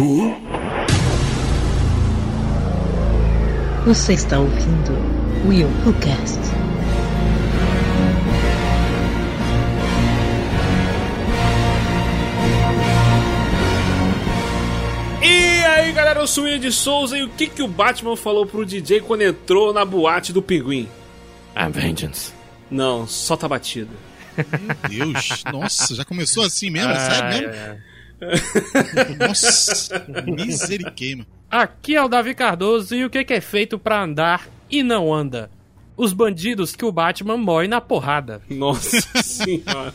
Who? Você está ouvindo Will Who Cast. E aí galera, eu sou o William de Souza e o que, que o Batman falou pro DJ quando entrou na boate do pinguim? I'm vengeance. Não, solta a batida. Meu Deus, nossa, já começou assim mesmo? É sério mesmo? Nossa, miseriqueima. Aqui é o Davi Cardoso e o que, é feito pra andar e não anda? Os bandidos que o Batman morre na porrada. Nossa senhora.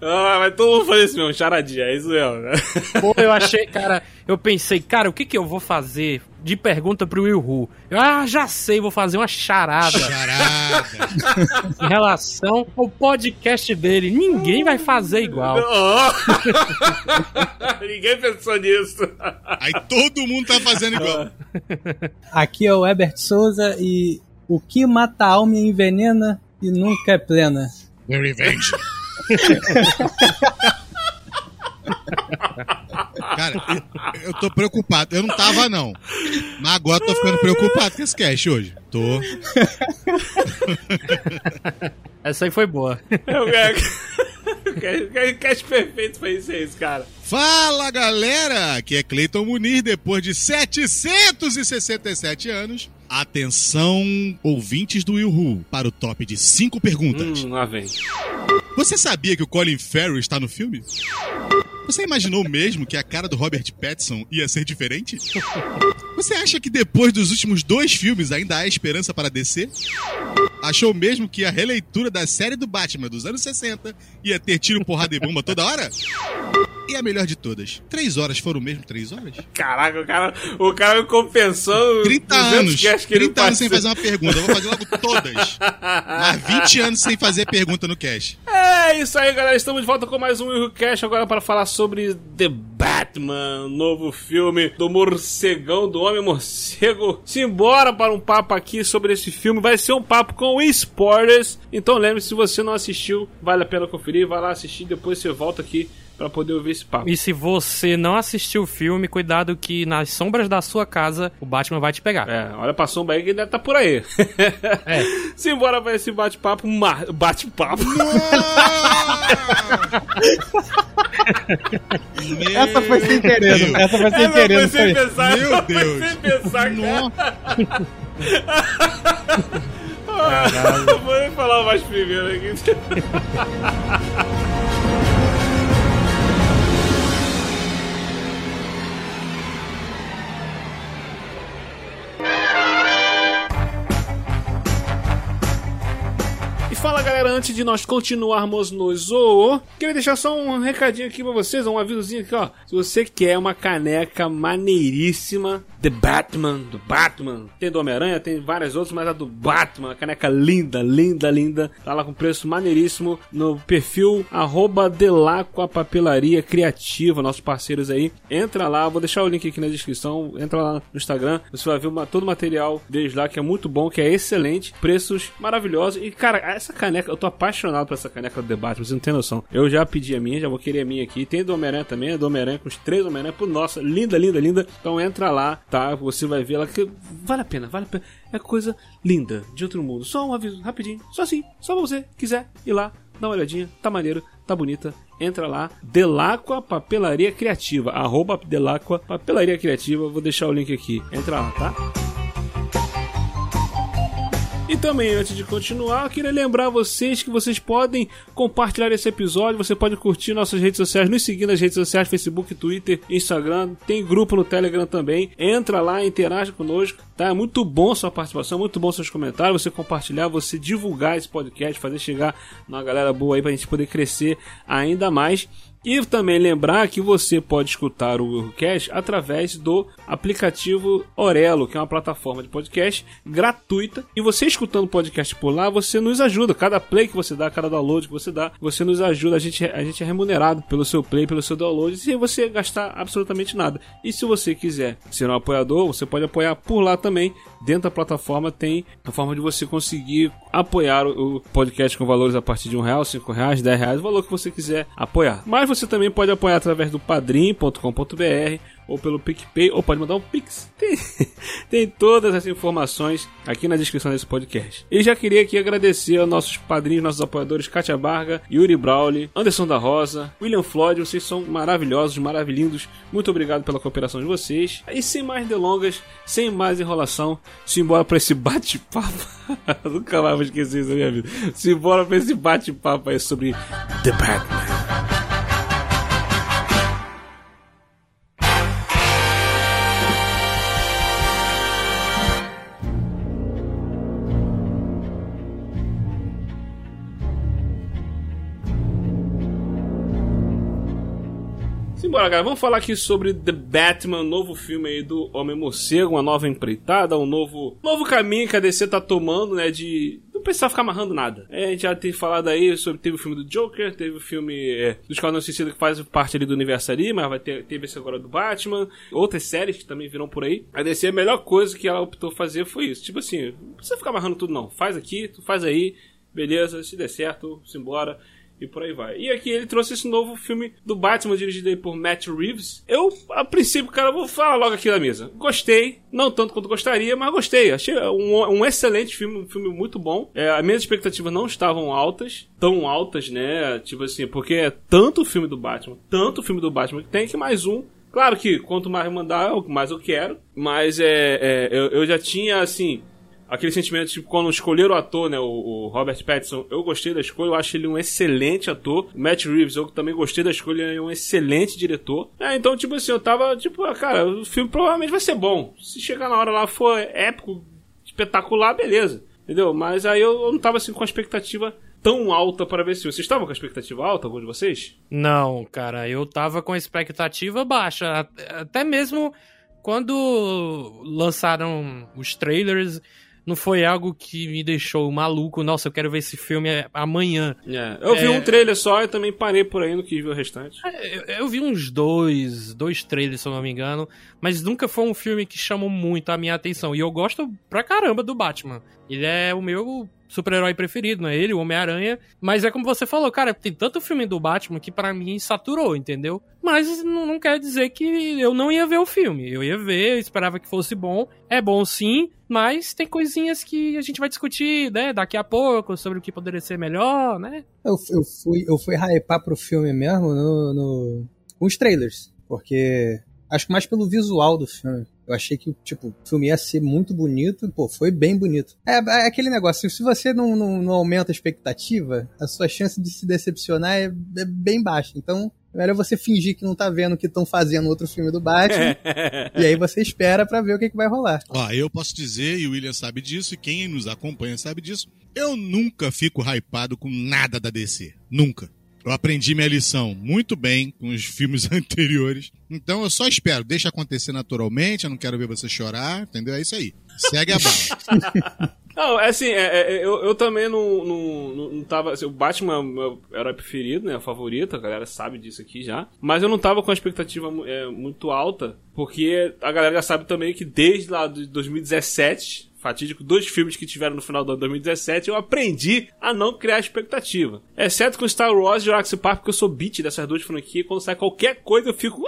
ah, mas todo mundo faz isso mesmo, charadinha, é isso mesmo. né? Pô, eu achei, cara, eu pensei, cara, o que, que eu vou fazer de pergunta pro Will Who? Eu, ah, já sei, vou fazer uma charada Charada. em relação ao podcast dele. Ninguém vai fazer igual. Oh. Ninguém pensou nisso. Aí todo mundo tá fazendo igual. Aqui é o Herbert Souza e o que mata a alma envenena e nunca é plena. The Revenge. Cara, eu, tô preocupado. Eu não tava, não. Mas agora eu tô ficando preocupado com esse cast hoje. Tô. Essa aí foi boa. Quero. O cast perfeito é isso, cara. Fala galera! Aqui é Cleiton Munir, depois de 767 anos. Atenção, ouvintes do Will Who, para o top de 5 perguntas. Hum, lá vem. Você sabia que o Colin Farrell está no filme? Você imaginou mesmo que a cara do Robert Pattinson ia ser diferente? Você acha que depois dos últimos dois filmes ainda há esperança para DC? Achou mesmo que a releitura da série do Batman dos anos 60 ia ter tiro, porrada e bomba toda hora? E a melhor de todas, três horas foram mesmo três horas? Caraca, o cara, o cara compensou 30 200 anos, que ele 30 anos sem fazer uma pergunta, eu vou fazer logo todas. Mas 20 anos sem fazer pergunta no cast. É isso aí, galera. Estamos de volta com mais um Will Cash agora para falar sobre The Batman, novo filme do morcegão, do homem morcego. Simbora para um papo aqui sobre esse filme. Vai ser um papo com spoilers. Então lembre-se, se você não assistiu, vale a pena conferir. Vai lá assistir, depois você volta aqui para poder ouvir esse papo. E se você não assistiu o filme, cuidado que nas sombras da sua casa o Batman vai te pegar. É, olha pra sombra aí que ele deve tá por aí. É. Simbora para esse bate-papo. Bate-papo. Essa foi sem querer, Deus. essa foi sem querer, foi sem pensar. Meu essa foi Deus. sem pensar, cara. Caralho. Eu vou nem falar mais primeiro aqui. fala galera, antes de nós continuarmos no Zoo, queria deixar só um recadinho aqui pra vocês, um avisozinho aqui, ó. Se você quer uma caneca maneiríssima, The Batman, do Batman, tem do Homem-Aranha, tem várias outras, mas a do Batman, a caneca linda, linda, linda, tá lá com preço maneiríssimo no perfil arroba Delacqua Papelaria Criativa, nossos parceiros aí. Entra lá, vou deixar o link aqui na descrição, entra lá no Instagram, você vai ver uma- todo o material deles lá, que é muito bom, que é excelente, preços maravilhosos. E cara, essa caneca, eu tô apaixonado por essa caneca do The Batman, você não tem noção. Eu já pedi a minha, já vou querer a minha aqui. Tem do Homem-Aranha também, é do Homem-Aranha com os três Homem-Aranha. Nossa, linda, linda, linda. Então entra lá, tá? Você vai ver ela que vale a pena, vale a pena. É coisa linda, de outro mundo. Só um aviso, rapidinho, só assim, só pra você quiser ir lá, dá uma olhadinha, tá maneiro, tá bonita. Entra lá, Delacqua Papelaria Criativa, arroba Delacqua Papelaria Criativa. Vou deixar o link aqui. Entra lá, tá? E também, antes de continuar, eu queria lembrar vocês que vocês podem compartilhar esse episódio, você pode curtir nossas redes sociais, nos seguir nas redes sociais, Facebook, Twitter, Instagram, tem grupo no Telegram também. Entra lá, interage conosco, tá? É muito bom sua participação, muito bom seus comentários, você compartilhar, você divulgar esse podcast, fazer chegar uma galera boa aí pra gente poder crescer ainda mais. E também lembrar que você pode escutar o Eurocast através do aplicativo Orelo, que é uma plataforma de podcast gratuita. E você escutando o podcast por lá, você nos ajuda. Cada play que você dá, cada download que você dá, você nos ajuda. A gente, a gente é remunerado pelo seu play, pelo seu download, sem você gastar absolutamente nada. E se você quiser ser um apoiador, você pode apoiar por lá também, dentro da plataforma, tem a forma de você conseguir apoiar o podcast com valores a partir de um real, cinco reais, dez reais, o valor que você quiser apoiar. Mas você também pode apoiar através do padrim.com.br ou pelo PicPay, ou pode mandar um Pix. Tem, tem todas as informações aqui na descrição desse podcast. E já queria aqui agradecer aos nossos padrinhos, nossos apoiadores, Katia Barga, Yuri Brawley, Anderson da Rosa, William Floyd, vocês são maravilhosos, maravilhindos. Muito obrigado pela cooperação de vocês. E sem mais delongas, sem mais enrolação, simbora pra esse bate-papo. Nunca mais vou esquecer isso na minha vida. Simbora pra esse bate-papo aí sobre The Batman. Galera. Vamos falar aqui sobre The Batman, novo filme aí do Homem-Morcego, uma nova empreitada, um novo, novo caminho que a DC tá tomando, né, de não precisar ficar amarrando nada. É, a gente já tem falado aí sobre. Teve o filme do Joker, teve o filme é, do Esquadrão Suicida que faz parte ali do universo ali, mas vai ter teve esse agora do Batman. Outras séries que também viram por aí. A DC, a melhor coisa que ela optou fazer foi isso. Tipo assim, não precisa ficar amarrando tudo, não. Faz aqui, tu faz aí, beleza, se der certo, simbora e por aí vai. E aqui ele trouxe esse novo filme do Batman, dirigido por Matt Reeves. Eu, a princípio, cara, vou falar logo aqui da mesa. Gostei, não tanto quanto gostaria, mas gostei. Achei um, um excelente filme, um filme muito bom. É, as minhas expectativas não estavam altas, tão altas, né? Tipo assim, porque é tanto o filme do Batman, tanto o filme do Batman que tem que mais um Claro que quanto mais mandar, mais eu quero. Mas é, é eu, eu, já tinha, assim, aquele sentimento, tipo, quando escolheram o ator, né, o, o, Robert Pattinson, eu gostei da escolha, eu acho ele um excelente ator. Matt Reeves, eu também gostei da escolha, ele é um excelente diretor. É, então, tipo assim, eu tava, tipo, ah, cara, o filme provavelmente vai ser bom. Se chegar na hora lá for épico, espetacular, beleza. Entendeu? Mas aí eu, eu não tava, assim, com a expectativa tão alta para ver se vocês estavam com a expectativa alta, algum de vocês? Não, cara, eu tava com a expectativa baixa, até mesmo quando lançaram os trailers, não foi algo que me deixou maluco. Nossa, eu quero ver esse filme amanhã. É, eu vi é... um trailer só e também parei por aí no que vi o restante. É, eu, eu, vi uns dois, dois trailers, se eu não me engano, mas nunca foi um filme que chamou muito a minha atenção. E eu gosto pra caramba do Batman. Ele é o meu super-herói preferido, não é ele, o Homem-Aranha. Mas é como você falou, cara, tem tanto filme do Batman que para mim saturou, entendeu? Mas não, não, quer dizer que eu não ia ver o filme. Eu ia ver, eu esperava que fosse bom. É bom sim, mas tem coisinhas que a gente vai discutir, né, daqui a pouco, sobre o que poderia ser melhor, né? Eu, eu fui, eu fui hypar pro filme mesmo no, no, nos trailers, porque acho que mais pelo visual do filme. Eu achei que tipo, o filme ia ser muito bonito, pô, foi bem bonito. É, é aquele negócio, se você não, não, não, aumenta a expectativa, a sua chance de se decepcionar é, é bem baixa. Então, é melhor você fingir que não tá vendo que estão fazendo outro filme do Batman. e aí você espera para ver o que, que vai rolar. Ó, eu posso dizer, e o William sabe disso, e quem nos acompanha sabe disso, eu nunca fico hypado com nada da DC. Nunca. Eu aprendi minha lição muito bem com os filmes anteriores. Então eu só espero, deixa acontecer naturalmente, eu não quero ver você chorar, entendeu? É isso aí. Segue a bala. Não, é assim, é, é, eu, eu também não, não, não tava. Assim, o Batman meu herói preferido, né? Favorito, a galera sabe disso aqui já. Mas eu não tava com a expectativa é, muito alta, porque a galera já sabe também que desde lá de 2017 fatídico, dois filmes que tiveram no final do ano 2017, eu aprendi a não criar expectativa. Exceto com Star Wars e Jurassic Park, porque eu sou beat dessas duas franquias, quando sai qualquer coisa eu fico...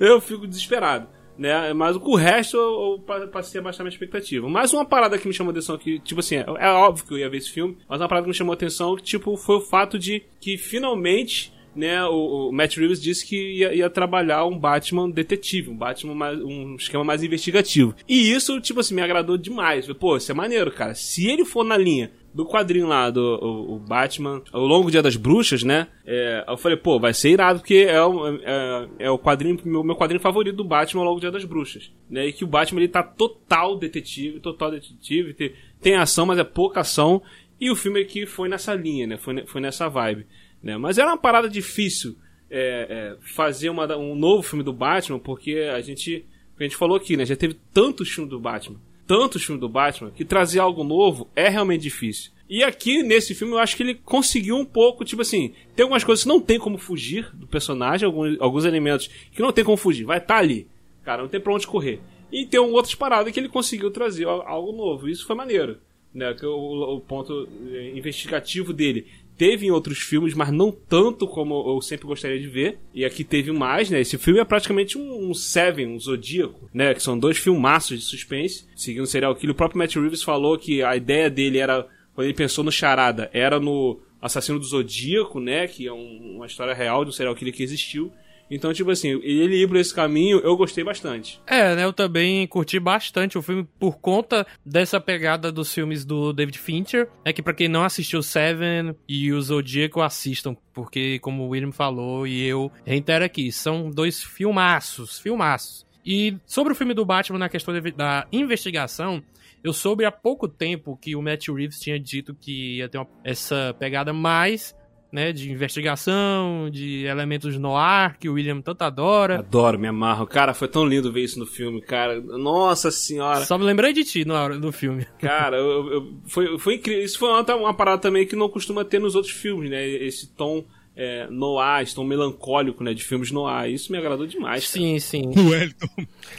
Eu fico desesperado. Né? Mas com o resto eu, eu passei a baixar minha expectativa. Mas uma parada que me chamou atenção que, tipo assim, é, é óbvio que eu ia ver esse filme, mas uma parada que me chamou atenção, tipo, foi o fato de que finalmente né, o, o, Matt Reeves disse que ia, ia, trabalhar um Batman detetive, um Batman mais, um esquema mais investigativo. E isso, tipo assim, me agradou demais. Pô, isso é maneiro, cara. Se ele for na linha do quadrinho lá do o, o Batman, o Longo Dia das Bruxas, né? É, eu falei, pô, vai ser irado, porque é, o, é, é o quadrinho, meu, meu quadrinho favorito do Batman, o Longo Dia das Bruxas. Né? E que o Batman ele tá total detetive, total detetive, tem, tem ação, mas é pouca ação. E o filme aqui foi nessa linha, né? Foi, foi nessa vibe. Né? Mas era uma parada difícil é, é, fazer uma, um novo filme do Batman, porque a gente, a gente falou aqui, né? Já teve tantos filmes do Batman, tantos filmes do Batman, que trazer algo novo é realmente difícil. E aqui, nesse filme, eu acho que ele conseguiu um pouco, tipo assim, tem algumas coisas que não tem como fugir do personagem, alguns, alguns elementos que não tem como fugir, vai estar tá ali. Cara, não tem pra onde correr. E tem um outras paradas que ele conseguiu trazer algo novo. Isso foi maneiro. Né? Que o, o ponto eh, investigativo dele teve em outros filmes, mas não tanto como eu sempre gostaria de ver. E aqui teve mais, né? Esse filme é praticamente um, um Seven, um Zodíaco, né? Que são dois filmaços de suspense, seguindo o serial killer. O próprio Matt Reeves falou que a ideia dele era, quando ele pensou no Charada, era no Assassino do Zodíaco, né? Que é um, uma história real de um serial killer que existiu. Então, tipo assim, ele ir por esse caminho, eu gostei bastante. É, né? Eu também curti bastante o filme por conta dessa pegada dos filmes do David Fincher. É que para quem não assistiu Seven e o Zodíaco, assistam. Porque, como o William falou e eu reitero aqui, são dois filmaços, filmaços. E sobre o filme do Batman na questão da investigação, eu soube há pouco tempo que o Matt Reeves tinha dito que ia ter uma, essa pegada mais né, de investigação, de elementos no ar que o William tanto adora. Adoro, me amarro. Cara, foi tão lindo ver isso no filme, cara. Nossa senhora. Só me lembrei de ti no, no filme. Cara, eu, eu, foi, foi incrível. Isso foi uma, uma parada também que não costuma ter nos outros filmes, né? Esse tom é, noir, esse tom melancólico, né, de filmes noir. Isso me agradou demais. Cara. Sim, sim. O Wellington,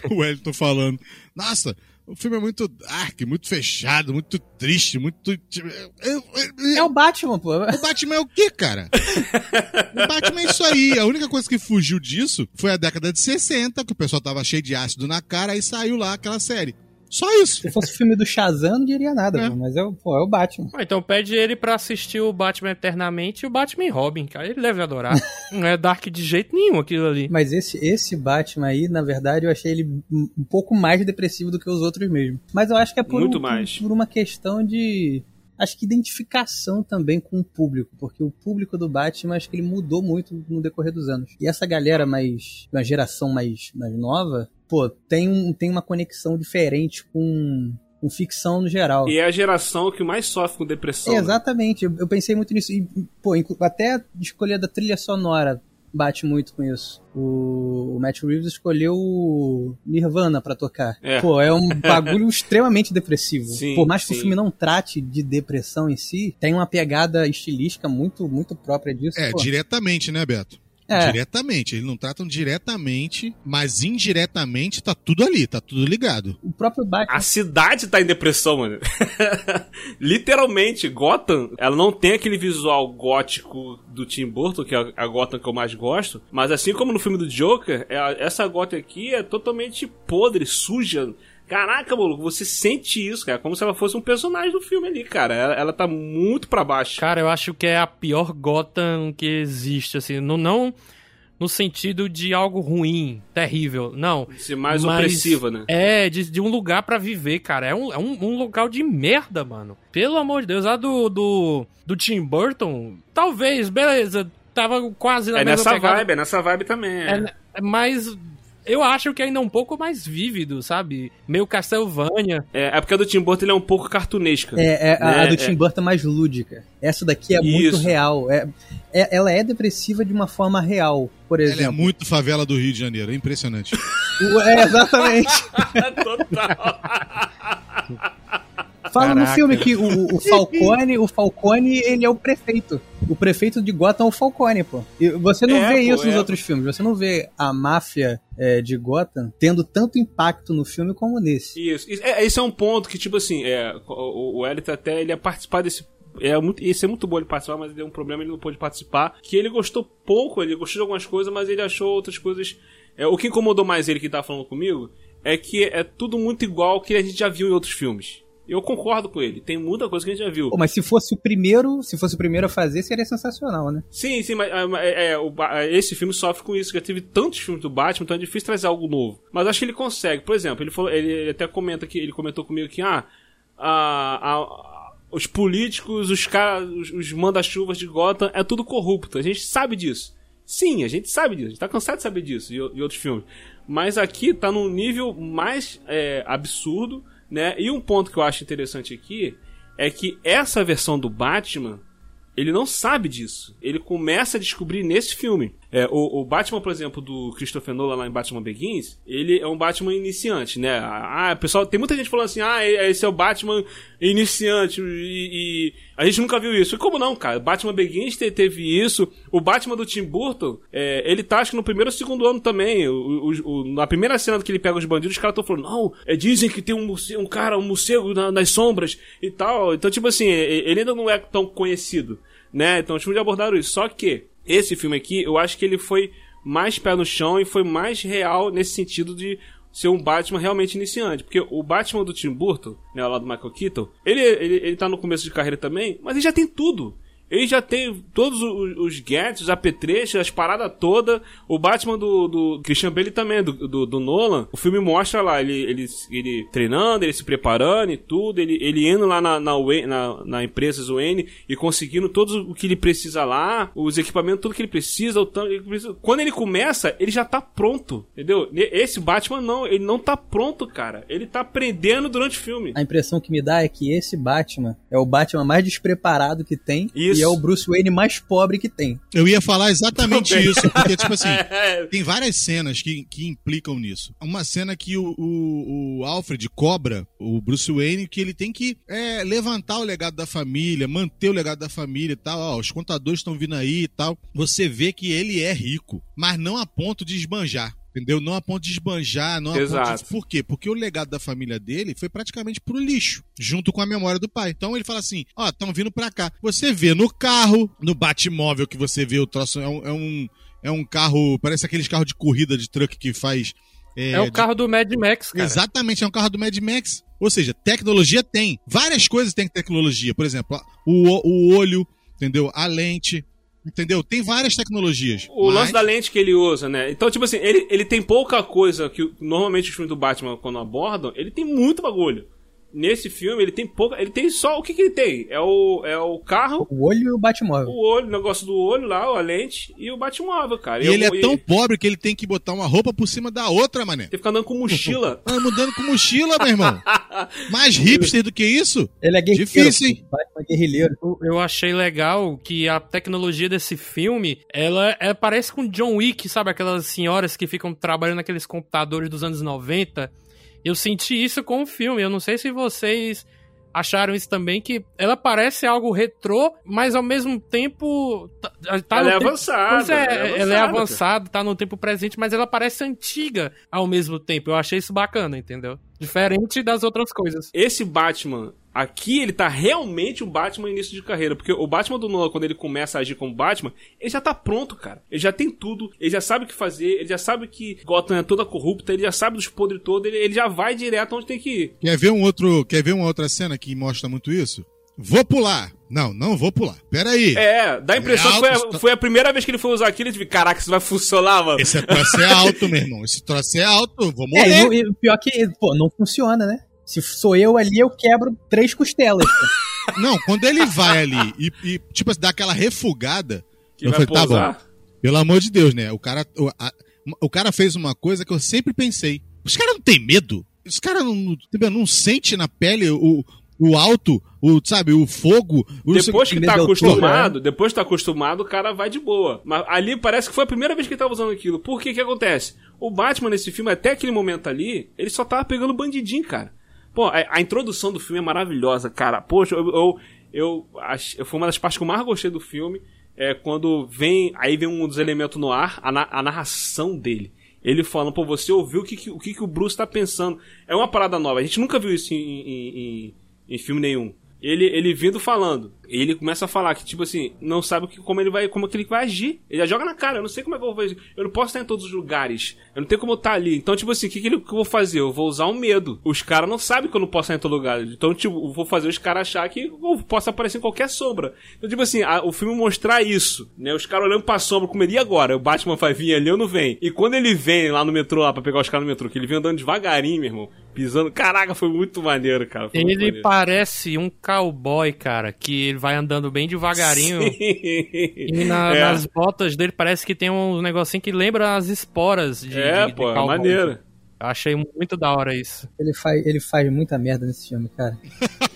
o Wellington falando. Nossa, o filme é muito dark, muito fechado, muito triste, muito. Tipo, é o Batman, pô. O Batman é o quê, cara? o Batman é isso aí. A única coisa que fugiu disso foi a década de 60, que o pessoal tava cheio de ácido na cara e saiu lá aquela série. Só isso. Se fosse o filme do Shazam, não diria nada, é. mas é, pô, é o Batman. Ah, então pede ele pra assistir o Batman Eternamente e o Batman e Robin, cara. Ele deve adorar. não é dark de jeito nenhum aquilo ali. Mas esse, esse Batman aí, na verdade, eu achei ele um pouco mais depressivo do que os outros mesmo. Mas eu acho que é por, Muito um, mais. por uma questão de acho que identificação também com o público, porque o público do Batman acho que ele mudou muito no decorrer dos anos. E essa galera mais, uma geração mais, mais nova, pô, tem, um, tem uma conexão diferente com, com ficção no geral. E é a geração que mais sofre com depressão. É, exatamente, eu, eu, pensei muito nisso. E, pô, até escolher da trilha sonora bate muito com isso. O, o Matt Reeves escolheu o Nirvana para tocar. É. Pô, é um bagulho extremamente depressivo. Sim, Por mais que sim. o filme não trate de depressão em si, tem uma pegada estilística muito, muito própria disso. É, pô. diretamente, né, Beto? É. Diretamente. Eles não tratam diretamente, mas indiretamente tá tudo ali, tá tudo ligado. O próprio Batman. A cidade tá em depressão, mano. Literalmente, Gotham, ela não tem aquele visual gótico do Tim Burton, que é a Gotham que eu mais gosto, mas assim como no filme do Joker, é- essa Gotham aqui é totalmente podre, suja. Caraca, maluco, você sente isso, cara, como se ela fosse um personagem do filme ali, cara. Ela, ela tá muito pra baixo. Cara, eu acho que é a pior Gotham que existe, assim. Não, não no sentido de algo ruim, terrível, não. Ser mais Mas opressiva, né? É, de, de um lugar pra viver, cara. É, um, é um, um local de merda, mano. Pelo amor de Deus. A do, do, do Tim Burton, talvez, beleza. Tava quase na É mesma nessa pegada. vibe, é nessa vibe também. É. É, mas eu acho que ainda é um pouco mais vívido, sabe? Meio Castlevania. É, é porque a do Tim Burton ele é um pouco cartunesca. É, é, a, né? a do É. Tim Burton é mais lúdica. Essa daqui é muito Isso. real. É, é- ela é depressiva de uma forma real, por Ela é exemplo. muito favela do Rio de Janeiro, é impressionante. É, exatamente. Total. Fala no filme que o, o Falcone, o Falcone, ele é o prefeito. O prefeito de Gotham é o Falcone, pô. E você não É, vê pô, isso nos é. outros filmes. Você não vê a máfia é, de Gotham tendo tanto impacto no filme como nesse. Isso. É, esse é um ponto que, tipo assim, é, o, o Elliot até ele ia participar desse. É muito, isso é muito bom ele participar, mas ele deu um problema, ele não pôde participar. Que ele gostou pouco, ele gostou de algumas coisas, mas ele achou outras coisas. É, o que incomodou mais ele que tá falando comigo é que é tudo muito igual que a gente já viu em outros filmes. Eu concordo com ele, tem muita coisa que a gente já viu. Pô, mas se fosse o primeiro, se fosse o primeiro a fazer, seria sensacional, né? Sim, sim, mas ah, é, é, Ba- esse filme sofre com isso. Já teve tantos filmes do Batman, então é difícil trazer algo novo. Mas acho que ele consegue. Por exemplo, ele, falou, ele, até comenta que ele comentou comigo que ah, a- a- os políticos, os caras, os, os manda-chuvas de Gotham é tudo corrupto. A gente sabe disso. Sim, a gente sabe disso. A gente tá cansado de saber disso e, e outros filmes. Mas aqui tá num nível mais é, absurdo, né? E um ponto que eu acho interessante aqui é que essa versão do Batman ele não sabe disso. Ele começa a descobrir nesse filme. É, o, o Batman, por exemplo, do Christopher Nolan lá em Batman Begins, ele é um Batman iniciante, né? Ah, pessoal, tem muita gente falando assim, ah, esse é o Batman iniciante e, e a gente nunca viu isso. E como não, cara? Batman Begins te, teve isso. O Batman do Tim Burton, é, ele tá acho que no primeiro ou segundo ano também. O, o, o, na primeira cena que ele pega os bandidos, os caras estão falando, não, é, dizem que tem um, um cara, um morcego na, nas sombras e tal. Então, tipo assim, ele ainda não é tão conhecido, né? Então, tipo, já abordaram isso. Só que, esse filme aqui, eu acho que ele foi mais pé no chão e foi mais real nesse sentido de ser um Batman realmente iniciante. Porque o Batman do Tim Burton, né, lá do Michael Keaton, ele, ele, ele tá no começo de carreira também, mas ele já tem tudo. Ele já tem todos os, os gadgets, os apetrechos, as paradas todas. O Batman do, do Christian Bale também, do, do, do, Nolan. O filme mostra lá, ele, ele, ele treinando, ele se preparando e tudo. Ele, ele indo lá na, na, na, na empresa Wayne e conseguindo tudo o que ele precisa lá. Os equipamentos, tudo que ele precisa, o tanque, ele precisa. Quando ele começa, ele já tá pronto. Entendeu? Esse Batman não, ele não tá pronto, cara. Ele tá aprendendo durante o filme. A impressão que me dá é que esse Batman é o Batman mais despreparado que tem. Isso. E é o Bruce Wayne mais pobre que tem. Eu ia falar exatamente isso, porque, tipo assim, tem várias cenas que, que implicam nisso. Uma cena que o, o, o Alfred cobra o Bruce Wayne que ele tem que é, levantar o legado da família, manter o legado da família e tal. Ó, os contadores estão vindo aí e tal. Você vê que ele é rico, mas não a ponto de esbanjar. Entendeu? Não a ponto de esbanjar, não a Exato. ponto de... Por quê? Porque o legado da família dele foi praticamente pro lixo, junto com a memória do pai. Então ele fala assim: ó, estão vindo pra cá. Você vê no carro, no Batmóvel que você vê o troço, é um, é um, é um carro, parece aqueles carros de corrida de truck que faz. É, é o de... carro do Mad Max, cara. Exatamente, é um carro do Mad Max. Ou seja, tecnologia tem. Várias coisas tem tecnologia. Por exemplo, o, o olho, entendeu? A lente, Entendeu? Tem várias tecnologias. O mas... lance da lente que ele usa, né? Então, tipo assim, ele, ele tem pouca coisa que normalmente os filmes do Batman, quando abordam, ele tem muito bagulho nesse filme ele tem pouca. Ele tem só. O que, que ele tem? É o, é o carro. O olho e o Batmóvel. O olho, o negócio do olho lá, a lente e o Batmóvel, cara. E, e ele eu, é tão pobre que ele tem que botar uma roupa por cima da outra, mané. Ele fica andando com mochila. ah, mudando com mochila, meu irmão. Mais hipster do que isso? Ele é guerrilheiro. Difícil, hein? Batman guerrilheiro. Eu achei legal que a tecnologia desse filme, ela, ela parece com John Wick, sabe? Aquelas senhoras que ficam trabalhando naqueles computadores dos anos 90 eu senti isso com o filme. Eu não sei se vocês acharam isso também, que ela parece algo retrô, mas ao mesmo tempo. Tá, tá ela, é tempo, avançada, é, ela é avançada. Ela é avançada, tá no tempo presente, mas ela parece antiga ao mesmo tempo. Eu achei isso bacana, entendeu? Diferente das outras coisas. Esse Batman Aqui ele tá realmente o Batman início de carreira. Porque o Batman do Nolan, quando ele começa a agir como Batman, ele já tá pronto, cara. Ele já tem tudo, ele já sabe o que fazer, ele já sabe que Gotham é toda corrupta, ele já sabe dos podres todos, ele, ele já vai direto onde tem que ir. Quer ver um outro. Quer ver uma outra cena que mostra muito isso? Vou pular. Não, não vou pular. Pera aí. É, dá a impressão é que foi a, foi a, primeira vez que ele foi usar aquilo e tive, caraca, isso vai funcionar, mano. Esse troço é alto, meu irmão. Esse troço é alto, vou morrer. É, e o pior que, pô, não funciona, né? Se sou eu ali, eu quebro três costelas. Não, quando ele vai ali e, e tipo, dá aquela refugada, que eu falei, tá bom. Pelo amor de Deus, né? O cara, o, a, o cara fez uma coisa que eu sempre pensei. Os caras não têm medo? Os caras não, não, não sente na pele o, o alto, o, sabe, o fogo. O depois que tá acostumado, né? depois que tá acostumado, o cara vai de boa. Mas ali parece que foi a primeira vez que ele tava usando aquilo. Por que que acontece? O Batman nesse filme, até aquele momento ali, ele só tava pegando bandidinho, cara. Pô, a, a, introdução do filme é maravilhosa, cara. Poxa, eu, eu, eu, eu, foi uma das partes que eu mais gostei do filme. É quando vem. Aí vem um dos elementos no ar, a, na, a narração dele. Ele falando, pô, você ouviu o que, que, o que, que o Bruce tá pensando. É uma parada nova. A gente nunca viu isso em, em, em, em filme nenhum. Ele, ele vindo falando ele começa a falar que, tipo assim, não sabe como ele vai, como que ele vai agir. Ele já joga na cara, eu não sei como é que eu vou fazer. Eu não posso estar em todos os lugares. Eu não tenho como estar ali. Então, tipo assim, o que, que, ele, eu vou fazer? Eu vou usar um medo. Os caras não sabem que eu não posso estar em todo lugar. Então, tipo, eu vou fazer os caras achar que eu posso aparecer em qualquer sombra. Então, tipo assim, a, o filme mostrar isso, né? Os caras olhando pra sombra com medo. E agora? O Batman vai vir ali ou não vem? E quando ele vem lá no metrô, lá pra pegar os caras no metrô, que ele vem andando devagarinho, meu irmão, pisando. Caraca, foi muito maneiro, cara. Foi ele parece um cowboy, cara, que ele vai andando bem devagarinho. Sim. E na, é. nas botas dele parece que tem um negocinho que lembra as esporas de. É, de, pô, de é maneiro. Eu achei muito da hora isso. Ele faz, ele faz muita merda nesse filme, cara.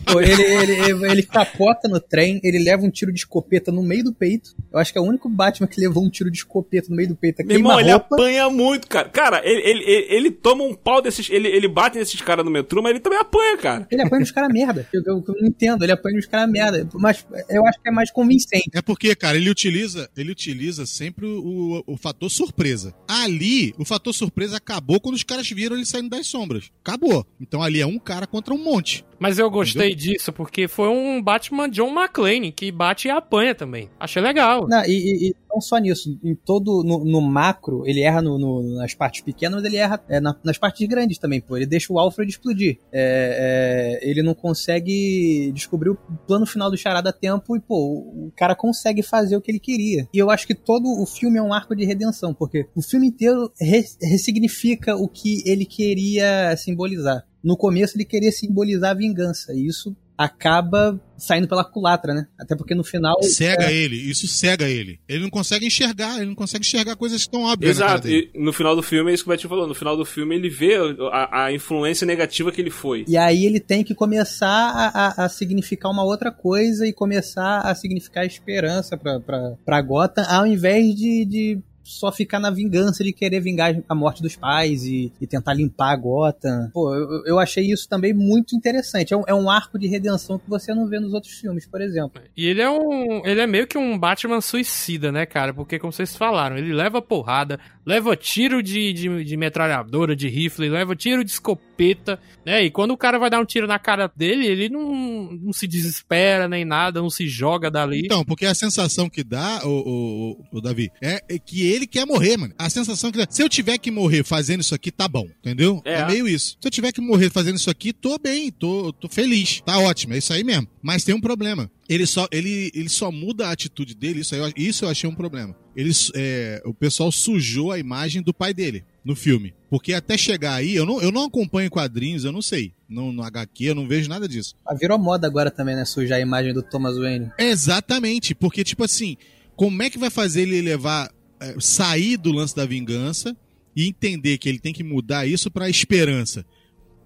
Pô, ele, ele, ele, ele capota no trem, ele leva um tiro de escopeta no meio do peito. Eu acho que é o único Batman que levou um tiro de escopeta no meio do peito. Meu irmão, ele apanha muito, cara. Cara, ele, ele, ele, ele toma um pau desses. Ele, ele bate nesses caras no metrô, mas ele também apanha, cara. Ele apanha nos caras merda. Eu, eu, eu, não entendo, ele apanha nos caras merda. Mas eu acho que é mais convincente. É porque, cara, ele utiliza, ele utiliza sempre o, o, o fator surpresa. Ali, o fator surpresa acabou quando os caras viram ele saindo das sombras. Acabou. Então ali é um cara contra um monte. Mas eu gostei Entendeu? disso, porque foi um Batman John McClane, que bate e apanha também. Achei legal. Não, e, e não só nisso, em todo, no, no macro, ele erra no, no, nas partes pequenas, mas ele erra é, na, nas partes grandes também, pô. Ele deixa o Alfred explodir. É, é, ele não consegue descobrir o plano final do Charada a tempo e, pô, o cara consegue fazer o que ele queria. E eu acho que todo o filme é um arco de redenção, porque o filme inteiro re, ressignifica o que ele queria simbolizar no começo ele queria simbolizar a vingança, e isso acaba saindo pela culatra, né? Até porque no final. Cega é... ele, isso cega ele. Ele não consegue enxergar, ele não consegue enxergar coisas tão óbvias. Exato, e no final do filme é isso que o Betinho falou. No final do filme ele vê a, a, influência negativa que ele foi. E aí ele tem que começar a, a, a significar uma outra coisa e começar a significar esperança pra, pra, pra Gotham, ao invés de, de só ficar na vingança de querer vingar a morte dos pais e, e tentar limpar a Gotham. Pô, eu, eu achei isso também muito interessante. É um, é um, arco de redenção que você não vê nos outros filmes, por exemplo. E ele é um. Ele é meio que um Batman suicida, né, cara? Porque, como vocês falaram, ele leva porrada, leva tiro de, de, de metralhadora, de rifle, leva tiro de escopeta, né? E quando o cara vai dar um tiro na cara dele, ele não, não se desespera nem nada, não se joga dali. Então, porque a sensação que dá, o, o, o Davi, é, é que ele ele quer morrer, mano. A sensação que se eu tiver que morrer fazendo isso aqui, tá bom, entendeu? É, é meio isso. Se eu tiver que morrer fazendo isso aqui, tô bem, tô, tô feliz, tá ótimo, é isso aí mesmo. Mas tem um problema. Ele só, ele, ele só muda a atitude dele, isso, aí, isso eu achei um problema. Ele, é, o pessoal sujou a imagem do pai dele no filme. Porque até chegar aí, eu não, eu não acompanho quadrinhos, eu não sei. No, no HQ, eu não vejo nada disso. Ah, virou moda agora também, né? Sujar a imagem do Thomas Wayne. Exatamente, porque, tipo assim, como é que vai fazer ele levar é, sair do lance da vingança e entender que ele tem que mudar isso para esperança.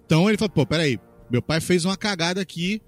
Então ele fala, pô, peraí, meu pai fez uma cagada aqui,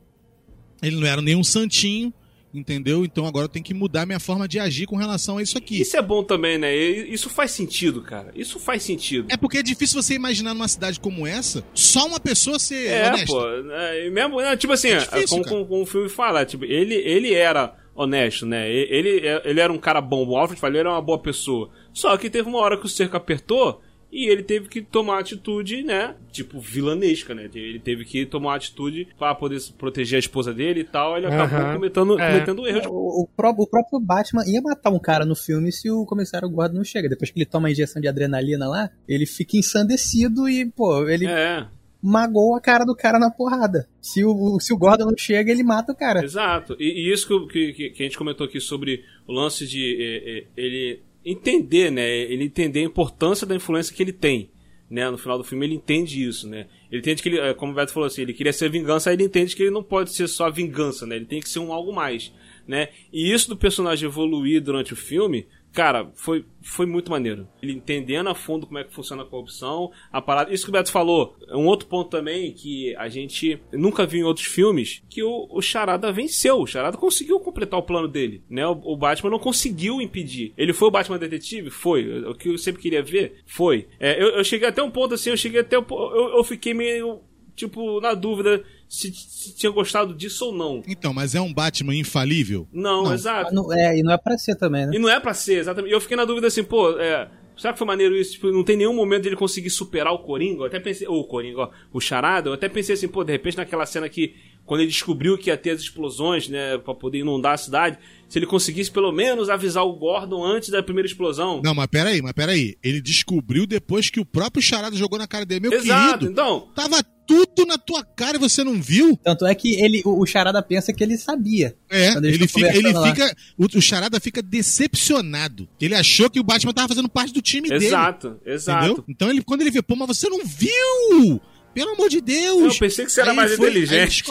ele não era nenhum santinho, entendeu? Então agora eu tenho que mudar minha forma de agir com relação a isso aqui. Isso é bom também, né? Isso faz sentido, cara. Isso faz sentido. É porque é difícil você imaginar numa cidade como essa, só uma pessoa ser é, honesta. Pô, é, mesmo, tipo assim, é difícil, como, como, o filme fala, tipo, ele, ele era honesto, né? Ele, ele era um cara bom, o Alfred falou, ele era uma boa pessoa. Só que teve uma hora que o cerco apertou e ele teve que tomar atitude, né? Tipo, vilanesca, né? Ele teve que tomar atitude para poder proteger a esposa dele e tal. Ele acabou uhum. cometendo, é. cometendo erro. O, o, o, próprio Batman ia matar um cara no filme se o comissário Gordon não chega. Depois que ele toma a injeção de adrenalina lá, ele fica ensandecido e, pô, ele. É magou a cara do cara na porrada. Se o, se o Gordon não chega, ele mata o cara. Exato. E, e isso que, que, que, a gente comentou aqui sobre o lance de é, é, ele entender, né? Ele entender a importância da influência que ele tem. Né, no final do filme ele entende isso, né? Ele entende que ele, é, como o Beto falou assim, ele queria ser vingança, aí ele entende que ele não pode ser só vingança, né? Ele tem que ser um algo mais, né? E isso do personagem evoluir durante o filme cara, foi, foi muito maneiro. Ele entendendo a fundo como é que funciona a corrupção, a parada. Isso que o Beto falou, é um outro ponto também que a gente nunca viu em outros filmes, que o, o Charada venceu. O Charada conseguiu completar o plano dele, né? O, o Batman não conseguiu impedir. Ele foi o Batman detetive? Foi. O que eu sempre queria ver? Foi. É, eu, eu cheguei até um ponto assim, eu cheguei até um, eu, eu fiquei meio tipo, na dúvida se, se, tinha gostado disso ou não. Então, mas é um Batman infalível? Não, não. exato. Não, é, e não é pra ser também, né? E não é pra ser, exatamente. E eu fiquei na dúvida assim, pô, é, será que foi maneiro isso? Tipo, não tem nenhum momento dele conseguir superar o Coringa? Eu até pensei, ou o Coringa, ó, o Charada, eu até pensei assim, pô, de repente naquela cena que, quando ele descobriu que ia ter as explosões, né, pra poder inundar a cidade, se ele conseguisse pelo menos avisar o Gordon antes da primeira explosão. Não, mas peraí, mas peraí. Ele descobriu depois que o próprio Charada jogou na cara dele. Meu Exato, querido, então. Tava tudo na tua cara e você não viu? Tanto é que ele, o, Charada pensa que ele sabia. É, ele fica, ele fica o, o, Charada fica decepcionado. Ele achou que o Batman tava fazendo parte do time exato, dele. Exato, exato. Então ele, quando ele vê, pô, mas você não viu? Pelo amor de Deus! Eu pensei que você era aí mais foi, inteligente.